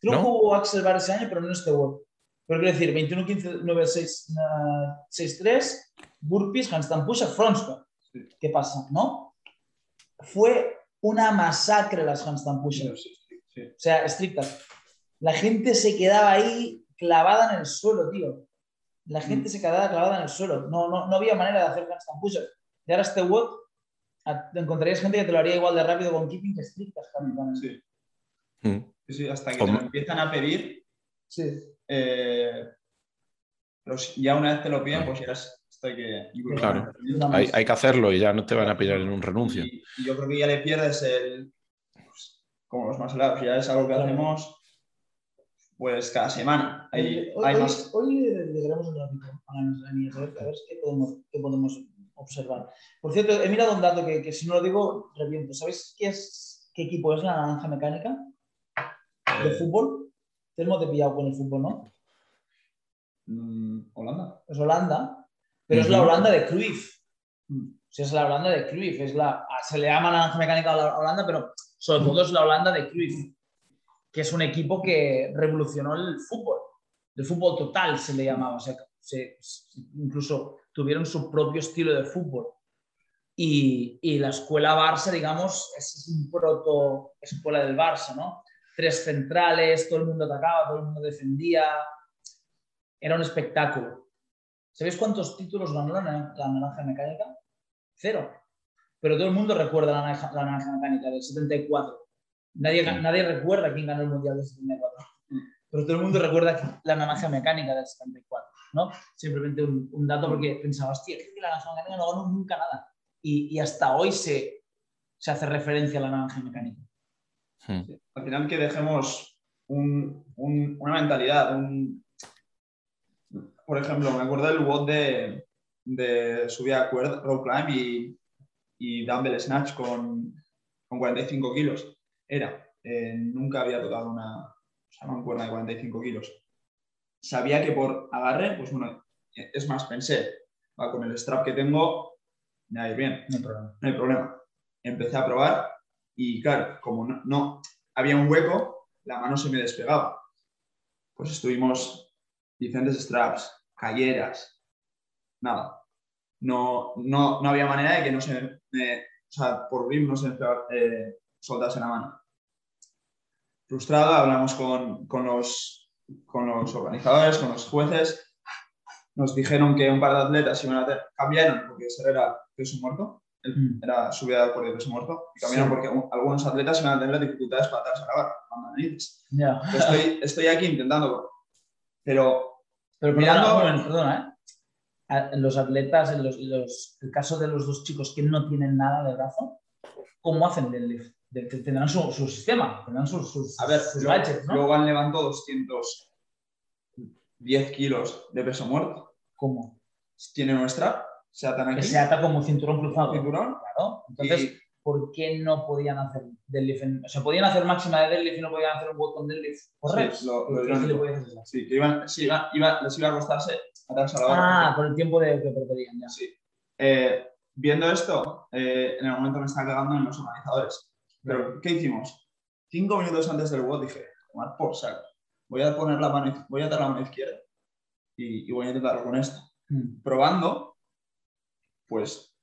Creo ¿No? que hubo axel bar ese año, pero no este WOD. Pero quiero decir, 21, 15, 9, 6, 6, 3, burpees, handstand push, front squat. Sí. ¿Qué pasa? ¿No? Fue una masacre las handstand push sí, sí, O sea, estrictas. La gente se quedaba ahí clavada en el suelo, tío. La gente se quedaba clavada en el suelo. No, no, no había manera de hacer handstand push Y ahora este WOD, encontrarías gente que te lo haría igual de rápido con keeping que estrictas también. Sí. Mm. sí, hasta que te lo empiezan a pedir. Sí. Eh, ya una vez te lo piden, pues ya estoy que... Claro, hay, hay, que hacerlo y ya no te van a pillar en un renuncio. Y, y yo creo que ya le pierdes el... Pues, como los más helados, ya es algo que hacemos pues cada semana. Hay, hoy, hay más... hoy le daremos un ratito a nuestras niñas, a ver, a ver qué, podemos, qué podemos observar. Por cierto, he mirado un dato que, que si no lo digo, reviento. ¿Sabéis qué, es, qué equipo es la naranja mecánica de Eh, fútbol? Te hemos de pillado con el fútbol, ¿no? mm, Holanda. Es Holanda, pero es la Holanda de Cruyff. O sea, es la Holanda de Cruyff. Es la, se le llama naranja mecánica a la Holanda, pero sobre todo es la Holanda de Cruyff, que es un equipo que revolucionó el fútbol. El fútbol total se le llamaba. O sea, se, incluso tuvieron su propio estilo de fútbol. Y, y, la escuela Barça, digamos, es un proto escuela del Barça, ¿no? Tres centrales, todo el mundo atacaba, todo el mundo defendía. Era un espectáculo. ¿Sabéis cuántos títulos ganó la, la naranja mecánica? Cero. Pero todo el mundo recuerda la naranja, la naranja mecánica del 74. Nadie, nadie recuerda quién ganó el Mundial del 74. Pero todo el mundo recuerda la naranja mecánica del 74. ¿no? Simplemente un, un dato porque pensaba, hostia, que la naranja mecánica no ganó nunca nada. Y, y hasta hoy se, se, hace referencia a la naranja mecánica. Hmm. Al final que dejemos un, un, una mentalidad, un... por ejemplo, me acuerdo del WOD de, de subir a cuerda, rope climb y, y dumbbell snatch con, con 45 kilos. Era, eh, nunca había tocado una, o sea, una cuerda de 45 kilos. Sabía que por agarre, pues bueno, es más, pensé, va, con el strap que tengo, me va a ir bien. No hay problema. No hay problema. Empecé a probar y claro, como no, había un hueco, la mano se me despegaba. Pues estuvimos diferentes straps, calleras, nada. No, no, no había manera de que no se me, o sea, por rim no se me eh, soltase la mano. Frustrado, hablamos con, con, los, con los organizadores, con los jueces. Nos dijeron que un par de atletas iban a cambiaron porque ese era peso muerto, era subida por peso muerto, y cambiaron sí. porque algunos atletas iban a tener dificultades para atarse a la barra, yeah. estoy, estoy aquí intentando, pero, pero mirando... Perdona, perdona, ¿eh? Los atletas, en los, los, el caso de los dos chicos que no tienen nada de brazo, ¿cómo hacen deadlift? De, de, tendrán su, su, sistema, tendrán sus, sus, a ver, sus luego, gadgets, ¿no? Luego han levantado 210 kilos de peso muerto. ¿Cómo? Tienen un strap, se atan aquí. Que se ata como cinturón cruzado. Cinturón. Claro. Entonces, y... ¿por qué no podían hacer deadlift? En, o sea, podían hacer máxima de deadlift y no podían hacer un botón deadlift. ¿Correcto? Sí, lo, lo sí, sí, que iban, sí, iba, iba, les iba a costarse atarse a la barra. Ah, por el tiempo de, que perderían ya. Sí. Eh, viendo esto, eh, en el momento me estaba cagando en los organizadores. Pero, ¿qué hicimos? Cinco minutos antes del WOD dije, tomar por saco. Voy a poner la mano, voy a dar la mano izquierda y, y voy a intentarlo con esta. Mm. Probando, pues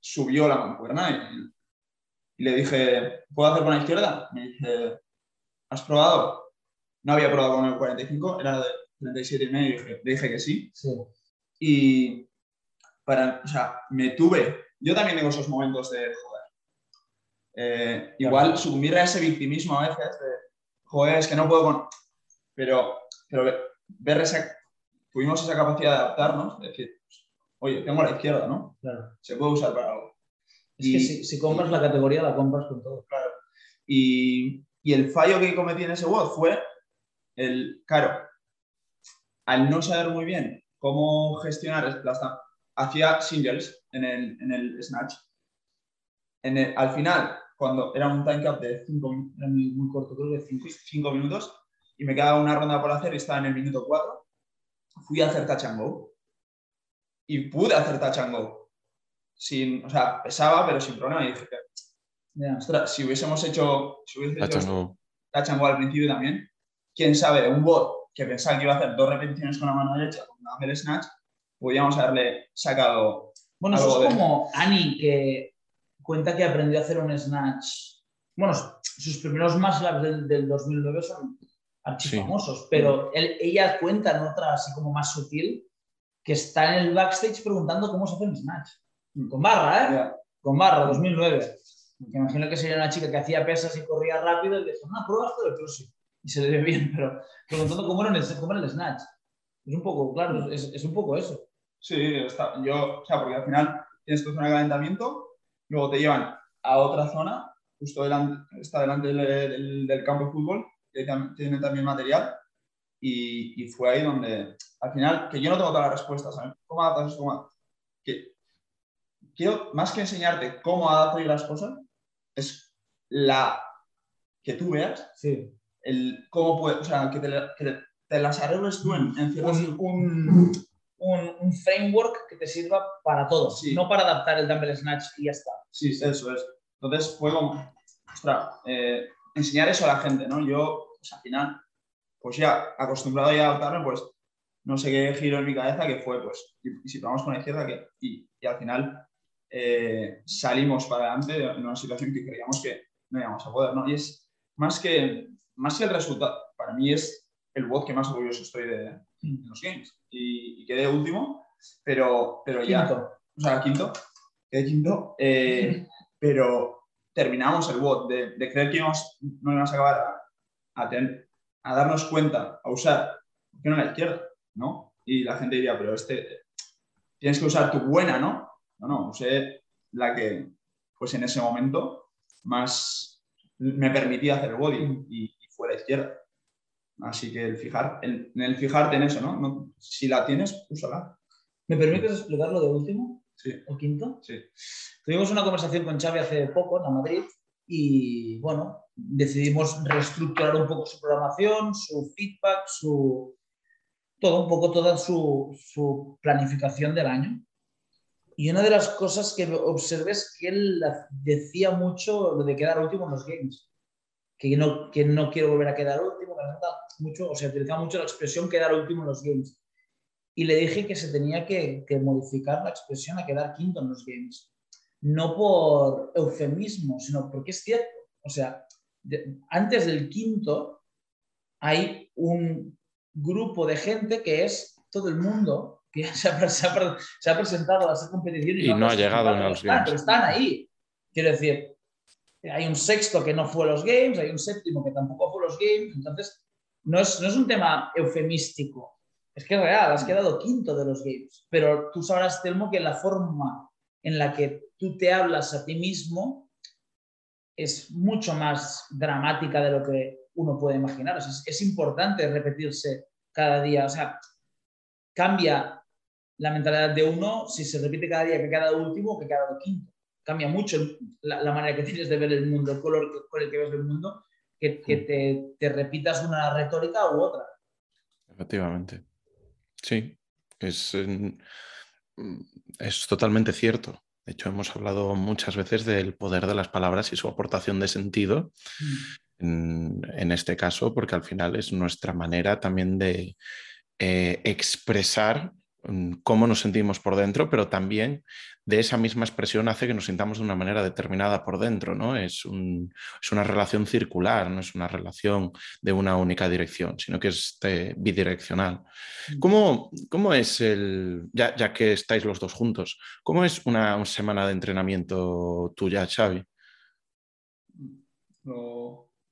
subió la mancuerna y, y le dije, ¿puedo hacer con la izquierda? Me dice, ¿has probado? No había probado con el 45, era de 37 y medio, le dije que sí. Sí. Y para, o sea, me tuve, yo también tengo esos momentos de, joder, eh, igual sucumbir a ese victimismo a veces de, joder, es que no puedo con... Pero, pero ver esa, tuvimos esa capacidad de adaptarnos, de decir, oye, tengo la izquierda, ¿no? Claro. Se puede usar para algo. Es que si, si compras la categoría, la compras con todo. Claro. Y, y el fallo que cometí en ese WOD fue el, claro, al no saber muy bien cómo gestionar las hacía singles en el, en el snatch. En el- al final, cuando era un time cap de 5 Era muy, corto, creo que cinco. minutos y me quedaba una ronda por hacer y estaba en el minuto 4, fui a hacer touch and go. Y pude hacer touch and go. Sin, o sea, pesaba, pero sin problema. Y dije, Ya. ostras, si hubiésemos hecho, si hubiese hecho Tacho, touch and go al principio también, quién sabe, un bot que pensaba que iba a hacer dos repeticiones con la mano derecha, con la del snatch, podíamos haberle sacado. Bueno, eso Algo es de- como Annie, que cuenta que aprendió a hacer un snatch. Bueno, sus primeros ups del, del 2009 son archifamosos, pero él- ella cuenta en otra así como más sutil que está en el backstage preguntando cómo se hace un snatch. Con barra, ¿eh? Ya, Con barra, 2009. Que imagino que sería una chica que hacía pesas y corría rápido y le dijo, no, prueba esto del CrossFit. Y se le ve bien, pero preguntando cómo era, el- cómo era el snatch. Es un poco, claro, es, es un poco eso. Sí, está, yo, o sea, porque al final tienes tu zona de calentamiento, luego te llevan a otra zona, justo delante, está delante del, del- del campo de fútbol, que tam- tiene también material, y, y fue ahí donde, al final, que yo no tengo todas las respuestas, ¿sabes? ¿Cómo adaptas esto? ¿Cómo- Que, quiero, más que enseñarte cómo adaptar las cosas, es la que tú veas, Sí. el cómo puedes, o sea, que te, que te las arregles tú en, en ciertas... un, un, un- un framework que te sirva para todo, Sí. no para adaptar el dumbbell snatch y ya está. Sí, eso es. Entonces fue como, ostras, eh, enseñar eso a la gente, ¿no? Yo, pues al final, pues ya acostumbrado ya a adaptarme, pues no sé qué giro en mi cabeza que fue, pues, y, y si probamos con la izquierda, que y, y al final eh, salimos para adelante en una situación que creíamos que no íbamos a poder, ¿no? Y es más que, más que el resultado, para mí es el bot que más orgulloso estoy de, de los games. Y, y quedé último, pero, pero ya Quinto. o sea, quinto, quedé quinto, eh, pero terminamos el bot de, de creer que íbamos, no íbamos a acabar a, a, ten- a darnos cuenta, a usar, ¿por qué no la izquierda? ¿no? Y la gente diría, pero este, tienes que usar tu buena, ¿no? No, no, usé la que, pues en ese momento, más me permitía hacer el body y, y fue la izquierda. Así que el fijar, el, en el fijarte en eso, ¿no? No- Si la tienes, úsala. ¿Me permites explicar lo de último? Sí, ¿O quinto? sí. Tuvimos una conversación con Xavi hace poco en la Madrid y, bueno, decidimos reestructurar un poco su programación, su feedback, su... Todo, un poco toda su, planificación del año. Y una de las cosas que observé es que él decía mucho lo de quedar último en los games. Que no, que no quiero volver a quedar último, que mucho, o sea, utilizaba mucho la expresión quedar último en los games. Y le dije que se tenía que, que modificar la expresión a quedar quinto en los games. No por eufemismo, sino porque es cierto. O sea, de- antes del quinto hay un grupo de gente que es todo el mundo que se ha, pre- se ha pre- se ha presentado a esa competición Y no ha llegado a los Games. Pero están ahí. Quiero decir, hay un sexto que no fue a los Games, hay un séptimo que tampoco fue a los Games, entonces no es, no es un tema eufemístico, es que es real, has quedado quinto de los Games, pero tú sabrás, Telmo, que la forma en la que tú te hablas a ti mismo es mucho más dramática de lo que uno puede imaginar. O sea, es, es importante repetirse cada día, o sea, cambia la mentalidad de uno si se repite cada día que quedado último o que quedado quinto. Cambia mucho la, la manera que tienes de ver el mundo, el color que- con el que ves el mundo, que, que te, te repitas una retórica u otra. Efectivamente. Sí, es, en- es totalmente cierto. De hecho, hemos hablado muchas veces del poder de las palabras y su aportación de sentido en, en este caso, porque al final es nuestra manera también de eh, expresar mm, cómo nos sentimos por dentro, pero también de esa misma expresión hace que nos sintamos de una manera determinada por dentro, ¿no? Es, es una relación circular, no es una relación de una única dirección, sino que es bidireccional. Mm. ¿Cómo, ¿Cómo, es el, ya, ya, que estáis los dos juntos, cómo es una, semana de entrenamiento tuya, Xavi?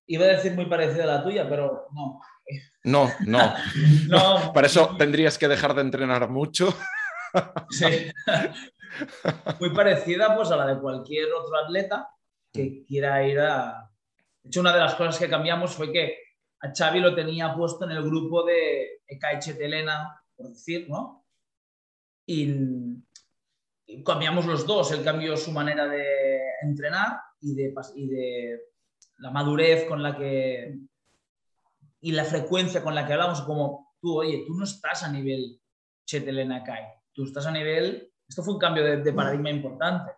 Iba a decir muy parecida a la tuya, pero no. No, no. no. Para eso tendrías que dejar de entrenar mucho. sí. Muy parecida pues, a la de cualquier otro atleta que quiera ir a... De hecho, una de las cosas que cambiamos fue que a Xavi lo tenía puesto en el grupo de Ekaiche Telena, por decir, ¿no? Y, cambiamos los dos. Él cambió su manera de entrenar y de, y de la madurez con la que y la frecuencia con la que hablamos, como tú, oye, tú no estás a nivel Chetelena Kai, tú estás a nivel, esto fue un cambio de, paradigma importante,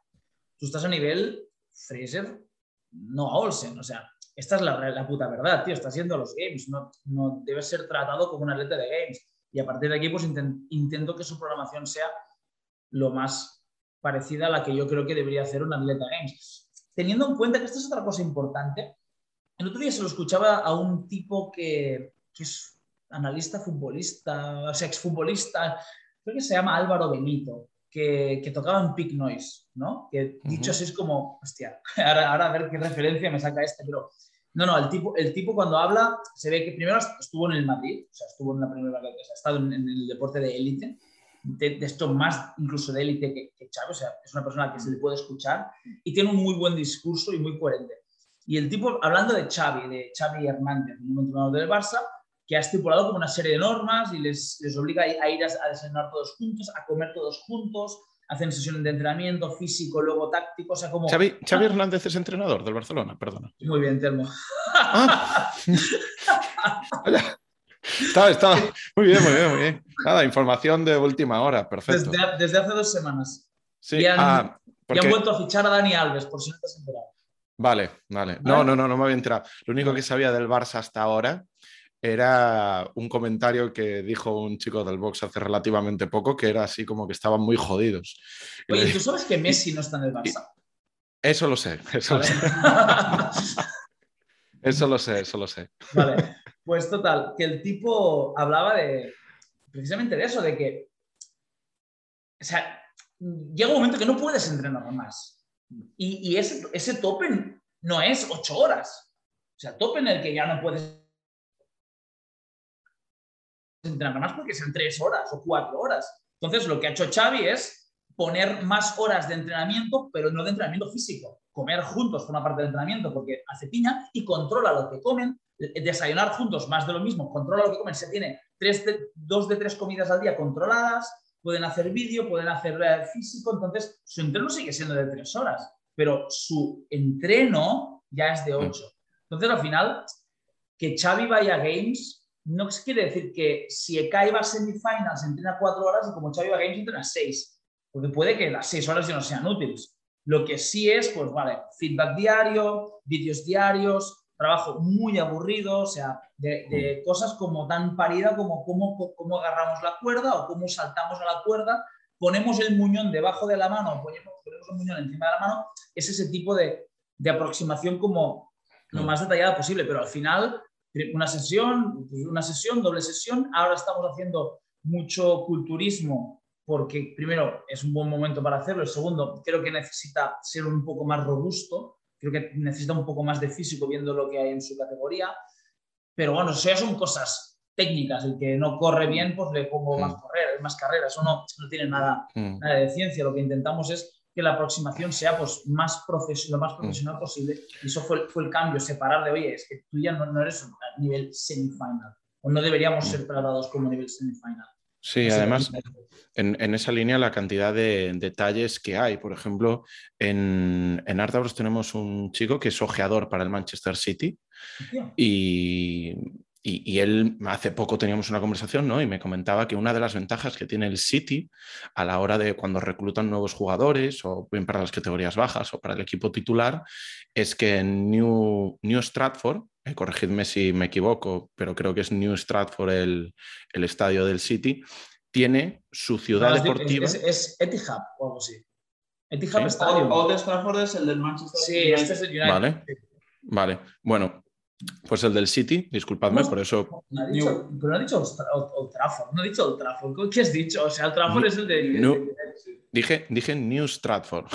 tú estás a nivel Fraser, no a Olsen, o sea, esta es la, la puta verdad, tío, estás yendo a los games, no, no debes ser tratado como un atleta de games. Y a partir de aquí, pues intento que su programación sea lo más parecida a la que yo creo que debería hacer un atleta games. Teniendo en cuenta que esta es otra cosa importante, el otro día se lo escuchaba a un tipo que, es analista futbolista, o sea, exfutbolista, creo que se llama Álvaro Benito, que, tocaba en Peak Noise, ¿no? Que dicho así es como, hostia, ahora, a ver qué referencia me saca este, pero no, no, el tipo, el tipo cuando habla se ve que primero estuvo en el Madrid, o sea, estuvo en la primera, o sea, ha estado en, el deporte de élite, de, esto más incluso de élite que, que Chávez, o sea, es una persona que se le puede escuchar y tiene un muy buen discurso y muy coherente. Y el tipo, hablando de Xavi, de Xavi Hernández, un entrenador del Barça, que ha estipulado como una serie de normas y les, les obliga a ir a, a desayunar todos juntos, a comer todos juntos, hacen sesiones de entrenamiento físico, luego táctico, o sea, como... Xavi, Xavi Hernández es entrenador del Barcelona, perdona. Muy bien, Telmo. Ah. está, está. Muy bien, muy bien, muy bien. Nada, información de última hora, perfecto. Desde, desde hace dos semanas. Sí, y han, ah, y han vuelto a fichar a Dani Alves, por si no te has enterado. Vale, vale. No, no, no, no me había enterado. Lo único que sabía del Barça hasta ahora era un comentario que dijo un chico del box hace relativamente poco, que era así como que estaban muy jodidos. Oye, ¿tú sabes que Messi no está en el Barça? Eso lo sé, eso lo sé. eso lo sé, eso lo sé. Vale, pues total, que el tipo hablaba de precisamente de eso, de que, o sea, llega un momento que no puedes entrenar más. Y, ese, ese tope no es ocho horas. O sea, tope en el que ya no puedes entrenar más porque sean tres horas o cuatro horas. Entonces, lo que ha hecho Xavi es poner más horas de entrenamiento, pero no de entrenamiento físico. Comer juntos por una parte del entrenamiento porque hace piña y controla lo que comen. Desayunar juntos, más de lo mismo, controla lo que comen. Se tiene tres dos de tres comidas al día controladas pueden hacer vídeo, pueden hacer eh, físico, entonces su entreno sigue siendo de tres horas, pero su entreno ya es de ocho. Entonces, al final, que Xavi vaya a Games no quiere decir que si Ekai va a semifinals entrena cuatro horas y como Xavi va a Games entrena seis, porque puede que las seis horas ya no sean útiles. Lo que sí es, pues vale, feedback diario, vídeos diarios, trabajo muy aburrido, o sea, de, mm. cosas como tan parida como cómo, cómo, agarramos la cuerda o cómo saltamos a la cuerda, ponemos el muñón debajo de la mano, ponemos, ponemos el muñón encima de la mano, es ese tipo de, de aproximación como lo mm. más detallada posible, pero al final una sesión, una sesión, doble sesión, ahora estamos haciendo mucho culturismo porque primero es un buen momento para hacerlo, el segundo creo que necesita ser un poco más robusto, creo que necesita un poco más de físico viendo lo que hay en su categoría. Pero bueno, eso ya son cosas técnicas. El que no corre bien, pues le pongo más, mm. correr, más carreras. Eso no, no tiene nada, mm. nada de ciencia. Lo que intentamos es que la aproximación sea pues, más lo más mm. profesional posible. Y eso fue, fue, el cambio, separar de, oye, es que tú ya no, no eres a nivel semifinal. O no deberíamos ser tratados como nivel semifinal. Sí, además, en, esa línea la cantidad de detalles que hay. Por ejemplo, en, en Artauros tenemos un chico que es ojeador para el Manchester City y, y, él hace poco teníamos una conversación ¿no? y me comentaba que una de las ventajas que tiene el City a la hora de cuando reclutan nuevos jugadores o bien para las categorías bajas o para el equipo titular es que en New, New Stratford, eh, corregidme si me equivoco, pero creo que es New Stratford el, el estadio del City, tiene su ciudad No, es- deportiva. Es, es Etihad o algo así. Etihad Sí. Stadium. Old Trafford es el del Manchester Sí, United. este es el United. Vale. Vale, bueno, pues el del City, disculpadme, por eso. No ha dicho, pero no ha dicho Old Tra- Old, Old Trafford, no ha dicho Old Trafford. ¿Qué has dicho? O sea, Old Trafford es el de... No. de- de- Dije, dije New Stratford.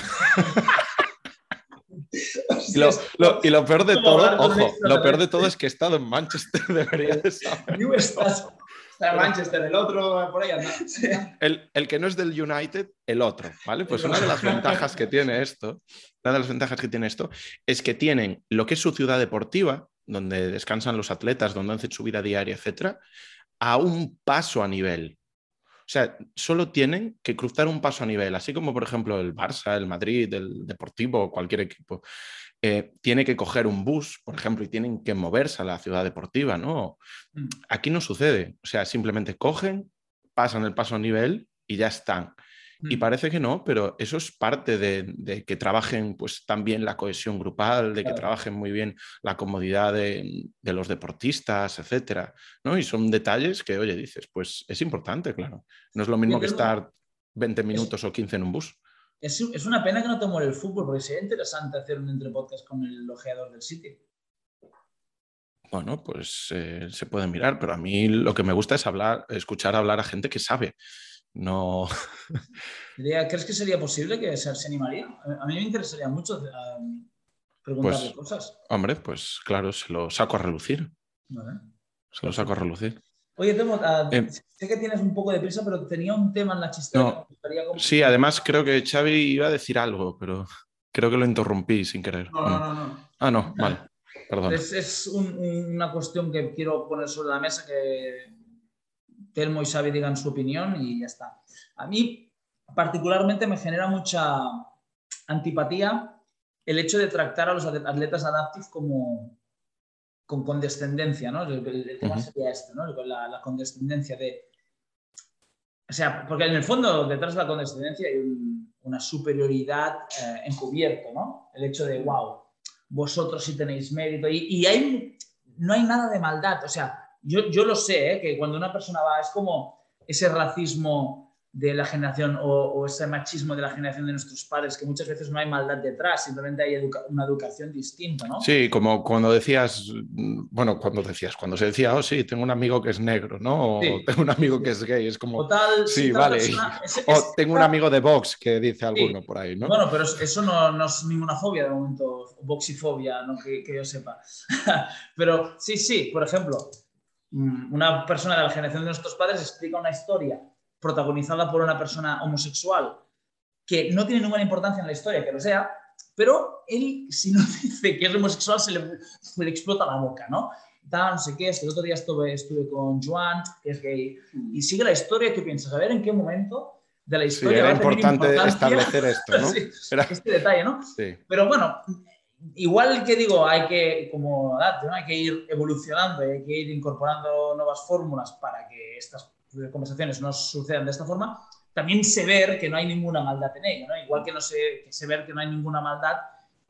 Y lo, lo- y lo peor de todo, ojo, lo peor de todo es que he estado en Manchester, debería de saber. New Stratford. Está en Manchester, el otro por ahí anda. El, el que no es del United, el otro, ¿vale? Pues una de las ventajas que tiene esto, una de las ventajas que tiene esto, es que tienen lo que es su ciudad deportiva, donde descansan los atletas, donde hacen su vida diaria, etcétera, a un paso a nivel. O sea, solo tienen que cruzar un paso a nivel, así como por ejemplo el Barça, el Madrid, el Deportivo, cualquier equipo. eh, tiene que coger un bus, por ejemplo, y tienen que moverse a la ciudad deportiva, ¿no? Mm. Aquí no sucede. O sea, simplemente cogen, pasan el paso a nivel y ya están. Y Mm. parece que no, pero eso es parte de, de que trabajen pues también la cohesión grupal, de que trabajen muy bien la comodidad de, de los deportistas, etcétera, ¿no? Y son detalles que, oye, dices, pues es importante, claro. No es lo mismo que estar 20 minutos o 15 en un bus. Es, es una pena que no te muere el fútbol, porque sería interesante hacer un entrepodcast con el ojeador del City. Bueno, pues eh, se puede mirar, pero a mí lo que me gusta es hablar, escuchar hablar a gente que sabe. No, ¿Crees que sería posible que se, se animaría? A mí me interesaría mucho um, preguntarle Pues- cosas. hombre, pues claro, se lo saco a relucir. Vale. Se lo saco a relucir. Oye, Temo, ah, Eh. sé que tienes un poco de prisa, pero tenía un tema en la chistera. No. Sí, además creo que Xavi iba a decir algo, pero creo que lo interrumpí sin querer. No, no, no, no. Ah, no, vale. Perdón. Es, es un- un- una cuestión que quiero poner sobre la mesa, que Telmo y Xavi digan su opinión y ya está. A mí particularmente me genera mucha antipatía el hecho de tratar a los atletas adaptive como con condescendencia, ¿no? El, el- el tema Ujú. sería este, ¿no? La, la condescendencia de... O sea, porque en el fondo detrás de la condescendencia hay un- una superioridad eh, encubierto, ¿no? El hecho de, wow, vosotros sí tenéis mérito. Y, y hay, no hay nada de maldad. O sea, yo, yo lo sé, ¿eh? que cuando una persona va, es como ese racismo de la generación o, o ese machismo de la generación de nuestros padres, que muchas veces no hay maldad detrás, simplemente hay educa- una educación distinta, ¿no? Sí, como cuando decías, bueno, cuando decías, cuando se decía, oh, sí, tengo un amigo que es negro, ¿no? O Sí. tengo un amigo que es gay, es como, Total, Sí, si tal vale. persona- ese- o ese- tengo un amigo de Vox que dice alguno por ahí, ¿no? Bueno, pero eso no, no es ninguna fobia de momento, boxifobia, ¿no? que, que yo sepa. pero sí, sí, por ejemplo, una persona de la generación de nuestros padres explica una historia protagonizada por una persona homosexual que no tiene ninguna importancia en la historia, que lo sea, pero él, si no dice que es homosexual, se le, se le explota la boca, ¿no? Tal, no sé qué, es que el otro día estuve, estuve con Joan, que es gay, y sigue la historia tú piensas, a ver en qué momento de la Sí, historia era va a tener importante establecer esto, ¿no? Sí, Era- este detalle, ¿no? sí. Pero bueno, igual que digo, hay que, como Dante, ¿no? hay que ir evolucionando, y hay que ir incorporando nuevas fórmulas para que estas conversaciones no sucedan de esta forma, también sé ver que no hay ninguna maldad en ello, ¿no? Igual que no sé, que sé ver que no hay ninguna maldad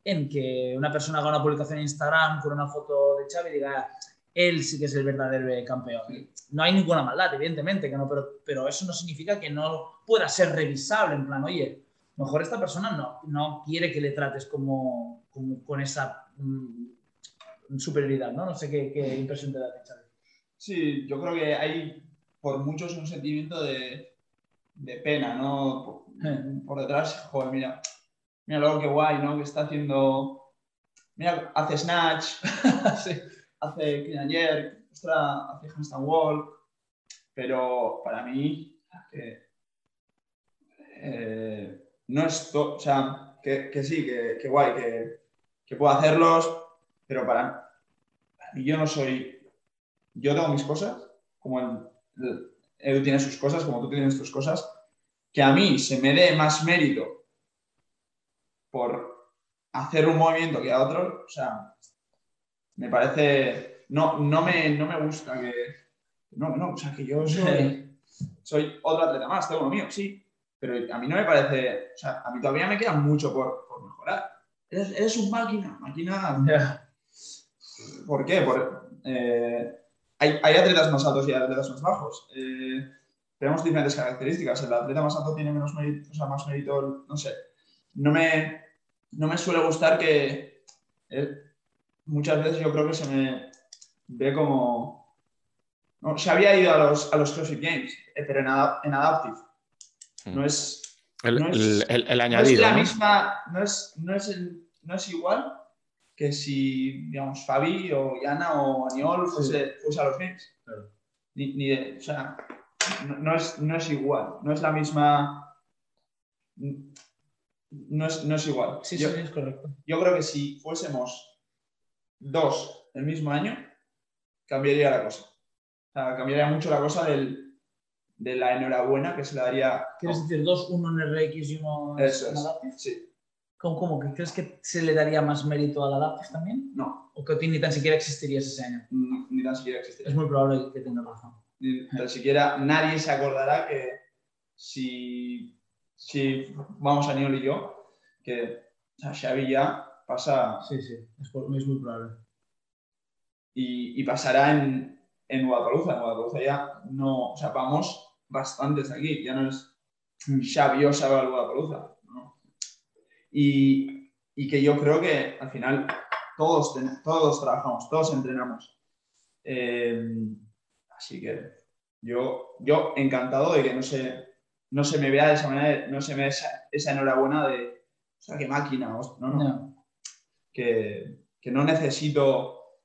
en que una persona haga una publicación en Instagram con una foto de Xavi y diga, él sí que es el verdadero campeón. No hay ninguna maldad, evidentemente, que no, pero, pero eso no significa que no pueda ser revisable, en plan, oye, mejor esta persona no, no quiere que le trates como, con esa mm, superioridad, ¿no? No sé qué, qué impresión te da, Xavi. Sí, yo creo que hay por muchos un sentimiento de, de pena, ¿no? Por, Eh. por detrás, joder, mira, mira luego qué guay, ¿no? Que está haciendo, mira, hace snatch, Sí. hace clean and jerk, ostras, hace handstand walk, pero para mí, que, eh, no es todo, o sea, que, que sí, que, que guay, que, que puedo hacerlos, pero para, mí yo no soy, yo tengo mis cosas, como el, el- Edu tiene sus cosas, como tú tienes tus cosas, que a mí se me dé más mérito por hacer un movimiento que a otro, o sea, me parece, no, no, me, no me gusta que, no, no, o sea, que yo soy, soy otro atleta más, tengo lo mío, sí, pero a mí no me parece, o sea, a mí todavía me queda mucho por, por mejorar. Eres, eres un máquina, máquina. ¿Por qué? Por, eh, hay, hay atletas más altos y atletas más bajos. Eh, tenemos diferentes características. El atleta más alto tiene menos mérito, o sea, más mérito, no sé. No me, no me suele gustar que eh, muchas veces yo creo que se me ve como... No, se había ido a los, a los CrossFit Games, pero en, en Adaptive. No Mm. es, El, no es- el- el- el no es añadido. la ¿no? misma, no es, no, es el- no es igual que si, digamos, Fabi o Yana o Aniol fuese, fuese a los. Claro. Ni, ni de- o sea, no, no es, no es igual, no es la misma... No es, no es igual. Sí, yo, sí, es correcto. yo creo que si fuésemos dos el mismo año, cambiaría la cosa. O sea, cambiaría mucho la cosa del, de la enhorabuena que se le daría... ¿Quieres decir dos, uno en RX y uno en Eso es. Adaptive? Sí, ¿Cómo, ¿Crees que se le daría más mérito al Adaptive también? no, ¿O que ni tan siquiera existiría ese año? ni, ni tan siquiera existiría. Es muy probable que tengas razón. ni tan siquiera nadie se acordará que si, si vamos a Niol y yo, que sea, Xavi ya pasa Sí, sí, es, por- es muy probable. y, y pasará en, en Guadalajara. En Guadalajara ya no, o sea, vamos bastantes aquí, ya no es Xavi o Xavi al Guadalajara. ¿no? Y, y que yo creo que al final todos, todos trabajamos, todos entrenamos. Eh, así que yo, yo encantado de que no se, no se me vea de esa manera, no se me vea esa, esa enhorabuena de, o sea, qué máquina, hostia, no, no, No. Que, que no necesito, o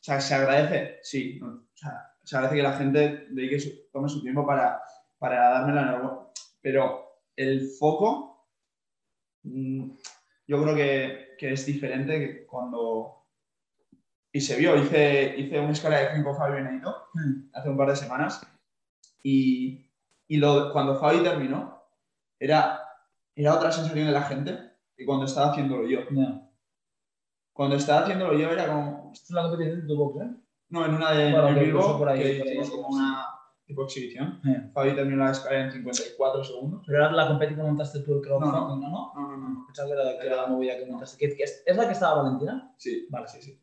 sea, se agradece, sí, no, sea, se agradece que la gente dedique su- tome su tiempo para, para darme la enhorabuena, pero el foco, mm, yo creo que, que es diferente que cuando... Y se vio, hice, hice una escala de 5 Fabio Benedito Mm. hace un par de semanas y, y lo, cuando Fabi terminó era, era otra sensación de la gente que cuando estaba haciéndolo yo. No. Cuando estaba haciéndolo yo era como, Esto es la competición de tu box, ¿eh? No, en una de Bueno, en puso por ahí, que hicimos como una tipo exhibición. Fabi terminó la escala en 54 segundos. Pero era la competición que montaste tú el crowdfunding, ¿no? ¿no? No, no, no. no. Pensaba que era, que era la movida que montaste. ¿Que- que ¿Es, es la que estaba Valentina? Sí, Vale. sí, sí.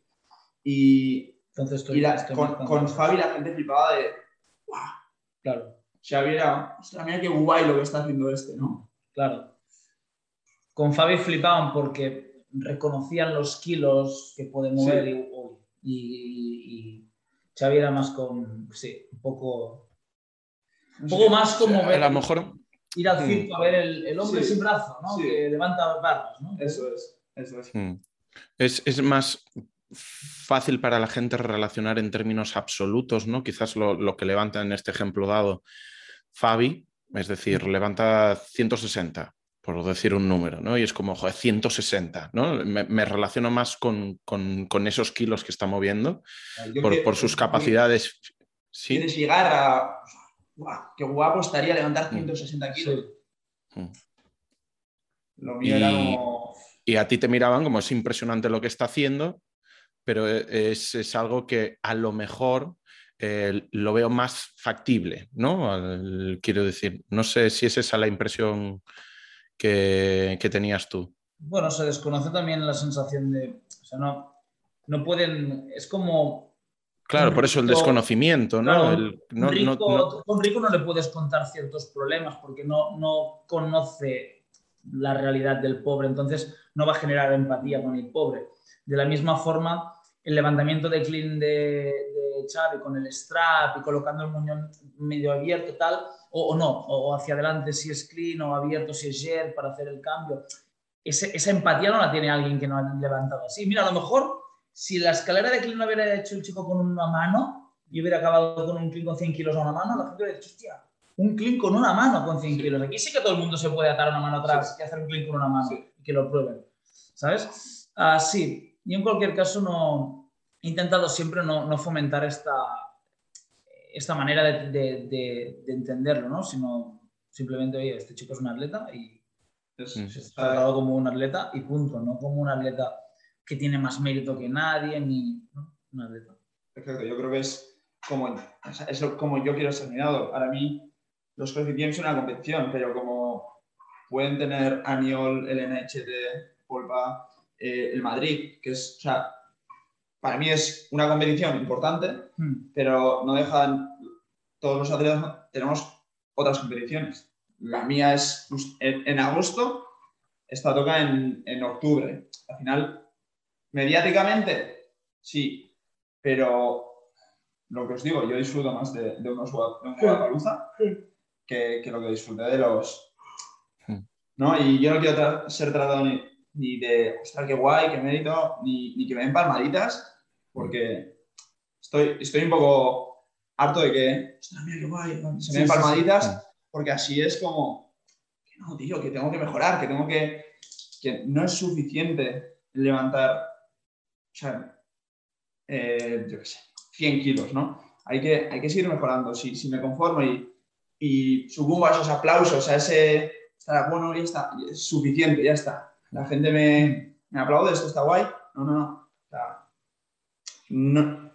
Y, Entonces estoy, y la- estoy con, con. Fabi la gente flipaba de, Claro, Xavi era, ostras, mira qué guay lo que está haciendo este, ¿no? claro. Con Fabi flipaban porque reconocían los kilos que puede mover Sí. y, uy, y, y Xavi era más con, sí, un poco, un poco más como A ver, lo mejor ir al Mm. circo a ver el, el hombre Sí. sin brazo, ¿no? Sí. Que levanta barras, ¿no? Eso es, eso es. mm, es, es más fácil para la gente relacionar en términos absolutos, ¿no? Quizás lo, lo que levanta en este ejemplo dado Fabi, es decir, levanta 160, por decir un número, ¿no? Y es como, joder, 160, ¿no? Me, me relaciono más con, con- con esos kilos que está moviendo, Yo por, que- por sus capacidades. Sí. Quieres llegar a. ¡Qué guapo estaría levantar Mm. 160 kilos! Sí. Mm. Lo mío era Y- como. Y a ti te miraban como es impresionante lo que está haciendo, pero e- es, es algo que a lo mejor eh, lo veo más factible, ¿no? Al- quiero decir, no sé si es esa la impresión que, que tenías tú. Bueno, se desconoce también la sensación de, o sea, no, no pueden, es como Claro, por eso el rico- desconocimiento, ¿no? Claro, El- no- rico, no- un rico no le puedes contar ciertos problemas porque no, no conoce la realidad del pobre, entonces no va a generar empatía con el pobre. De la misma forma, el levantamiento de clean de, de Xavi con el strap y colocando el muñón medio abierto tal, o, o no, o hacia adelante si es clean o abierto si es jet para hacer el cambio. Ese- esa empatía no la tiene alguien que no ha levantado así. Mira, a lo mejor si la escalera de clean lo hubiera hecho el chico con una mano y hubiera acabado con un clean con 100 kilos a una mano, la gente hubiera dicho, hostia, un clean con una mano con 100 kilos. Aquí sí que todo el mundo se puede atar una mano atrás y hacer un clean con una mano Sí. y que lo prueben. ¿Sabes? Ah, sí, yo en cualquier caso no he intentado siempre no, no fomentar esta, esta manera de, de- de- de entenderlo, ¿no? Sino simplemente, oye, este chico es un atleta y Es, Mm. se sea, está tratado como un atleta y punto, no como un atleta que tiene más mérito que nadie, ni ¿no? un atleta. Perfecto, yo creo que es como, es como yo quiero ser mirado. Para mí, los Games son una competición, pero como pueden tener Aniol, el NHT, Polpa, eh, el Madrid, que es, o sea, para mí es una competición importante, Hmm. pero no dejan, todos los atletas, tenemos otras competiciones. La mía es en, agosto, esta toca en, en, octubre. Al final, mediáticamente, sí, pero lo que os digo, yo disfruto más de, de unos de un Guadalupe que, que, lo que disfruté de los... ¿no? Y yo no quiero ser tratado ni, ni de, ostras, qué guay, qué mérito, ni, ni que me den palmaditas, porque estoy, estoy un poco harto de que, ostras, mira qué guay, se me den palmaditas, porque así es como, que no, tío, que tengo que mejorar, que tengo que, que no es suficiente levantar, o sea, eh, yo qué sé, 100 kilos, ¿no? Hay que, hay que seguir mejorando. Si, si me conformo y, y subo a esos aplausos, a ese, estará bueno, ya está, es suficiente, ya está. La gente me, me aplaude, esto está guay. No, no, no. no,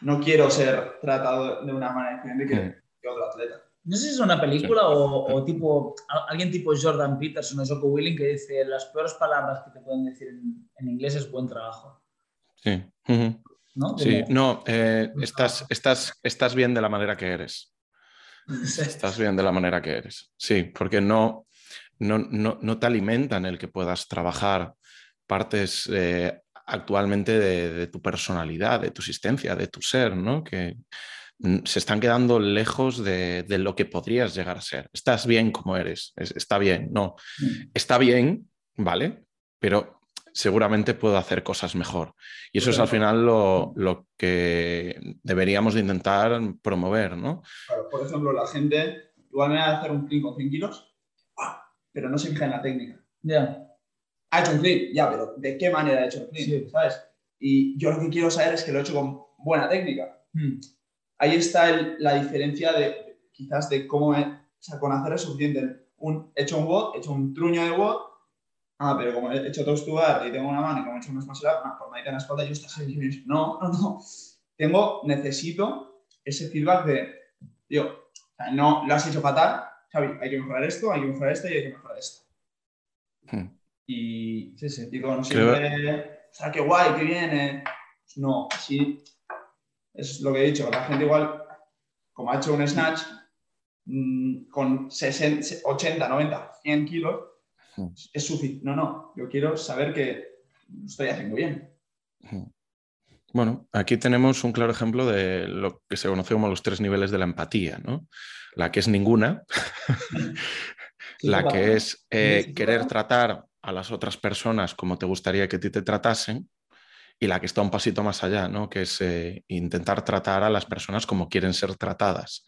no quiero ser tratado de una manera diferente que, que otro atleta. No sé si es una película o, o, tipo alguien tipo Jordan Peterson o Joko Willing que dice las peores palabras que te pueden decir en, en inglés es buen trabajo. Sí. ¿no? Sí, no, eh, estás, estás, estás bien de la manera que eres. Estás bien de la manera que eres. Sí, porque no, no, no, no te alimentan el que puedas trabajar partes eh, actualmente de, de, tu personalidad, de tu existencia, de tu ser, ¿no? Que se están quedando lejos de, de, lo que podrías llegar a ser. Estás bien como eres, está bien, no. Mm. Está bien, ¿vale? Pero seguramente puedo hacer cosas mejor. Y eso es al final lo, lo, que deberíamos de intentar promover, ¿no? Claro, por ejemplo, la gente igual me va a hacer un clean con 100 kilos, pero no se fija en la técnica. Ya. Ha hecho un clean, ya, pero ¿de qué manera ha hecho el clean? Sí. ¿Sabes? Y yo lo que quiero saber es que lo he hecho con buena técnica. Hmm. Ahí está el, la diferencia de quizás de cómo, he, o sea, con hacer es suficiente. Un, he hecho un WOD, he hecho un truño de WOD, ah, pero como he hecho todo estudiar y tengo una mano y como he hecho unos up, ah, por en la espalda, yo estás ahí. No, no, no. Tengo, necesito ese feedback de, tío, no lo has hecho fatal, Hay que mejorar esto, hay que mejorar esto y hay que mejorar esto. Hmm. Y, sí, sí, digo, no siempre, o sea, qué guay, qué bien. Eh. No, así es lo que he dicho, la gente igual, como ha hecho un snatch mmm, con 60, 80, 90, 100 kilos, es suficiente. No, no, yo quiero saber que estoy haciendo bien. Bueno, aquí tenemos un claro ejemplo de lo que se conoce como los tres niveles de la empatía, ¿no? La que es ninguna, la que es eh, querer tratar a las otras personas como te gustaría que a ti te tratasen, y la que está un pasito más allá, ¿no? que es eh, intentar tratar a las personas como quieren ser tratadas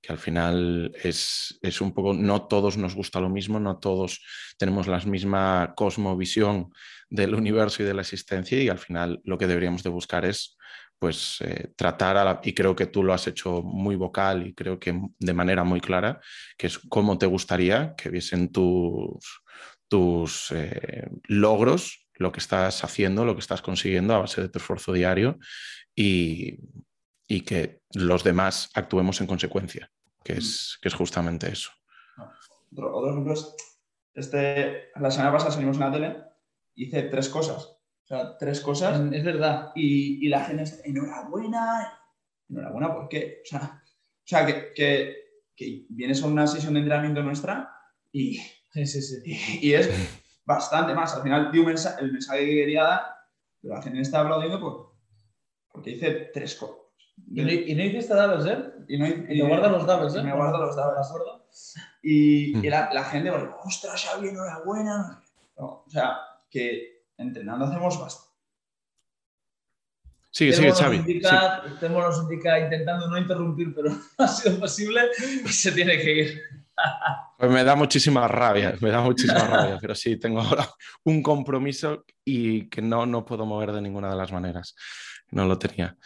que al final es, es, un poco, no todos nos gusta lo mismo, no todos tenemos la misma cosmovisión del universo y de la existencia y al final lo que deberíamos de buscar es pues eh, tratar y creo que tú lo has hecho muy vocal y creo que de manera muy clara, que es cómo te gustaría que viesen tus, tus eh, logros, lo que estás haciendo, lo que estás consiguiendo a base de tu esfuerzo diario y, y que los demás actuemos en consecuencia, que es, que es justamente eso. Otro, otro ejemplo es, este, la semana pasada salimos en la tele, hice tres cosas. O sea, tres cosas. Es verdad. Y, y la gente es, enhorabuena. Enhorabuena, ¿por qué? O sea, o sea que, que, que, vienes a una sesión de entrenamiento nuestra y, sí, sí, sí. y, y es bastante más. Al final di un mensaje, el mensaje que quería dar, pero la gente está aplaudiendo por, porque hice tres cosas ¿Y no, y no hiciste doubles, ¿eh? Y, no, y, y te guardas los doubles, ¿eh? Me guardo los doubles. ¿De acuerdo? Y, mm. y la, la, gente, bueno, ostras, Xavi, enhorabuena. No, o sea, que entrenando hacemos bastante. Sí, sí, Xavi. Indica, sí. Temo nos indica intentando no interrumpir, pero no ha sido posible y se tiene que ir. Pues me da muchísima rabia, me da muchísima rabia, pero sí, tengo ahora un compromiso y que no, no puedo mover de ninguna de las maneras. No lo tenía.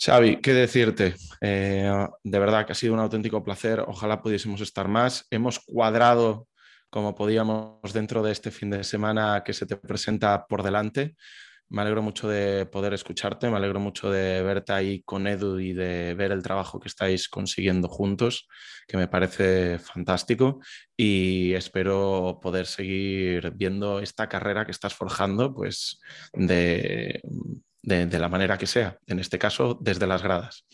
Xavi, ¿qué decirte? Eh, de verdad que ha sido un auténtico placer. Ojalá pudiésemos estar más. Hemos cuadrado como podíamos dentro de este fin de semana que se te presenta por delante. Me alegro mucho de poder escucharte, me alegro mucho de verte ahí con Edu y de ver el trabajo que estáis consiguiendo juntos, que me parece fantástico y espero poder seguir viendo esta carrera que estás forjando, pues de de, de, la manera que sea, en este caso desde las gradas.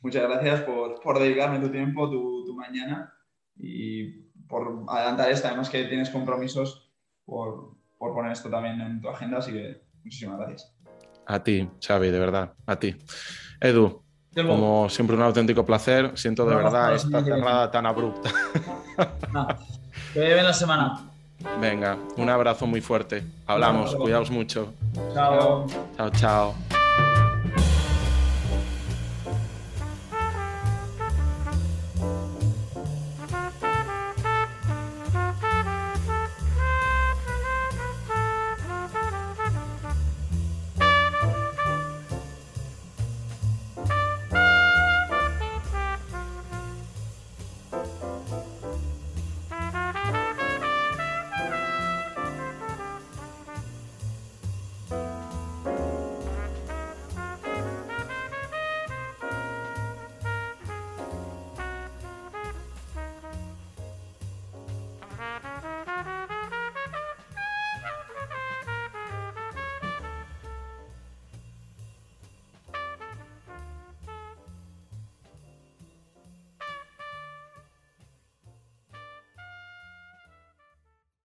muchas gracias por, por dedicarme tu tiempo, tu, tu, mañana y por adelantar esta, además que tienes compromisos, por, por poner esto también en tu agenda, así que muchísimas gracias. A ti, Xavi, de verdad, a ti. Edu, como siempre un auténtico placer, siento de verdad esta cerrada tan abrupta. que bien la semana. Venga, un abrazo muy fuerte. Hablamos, cuidaos mucho. Chao. Chao, chao.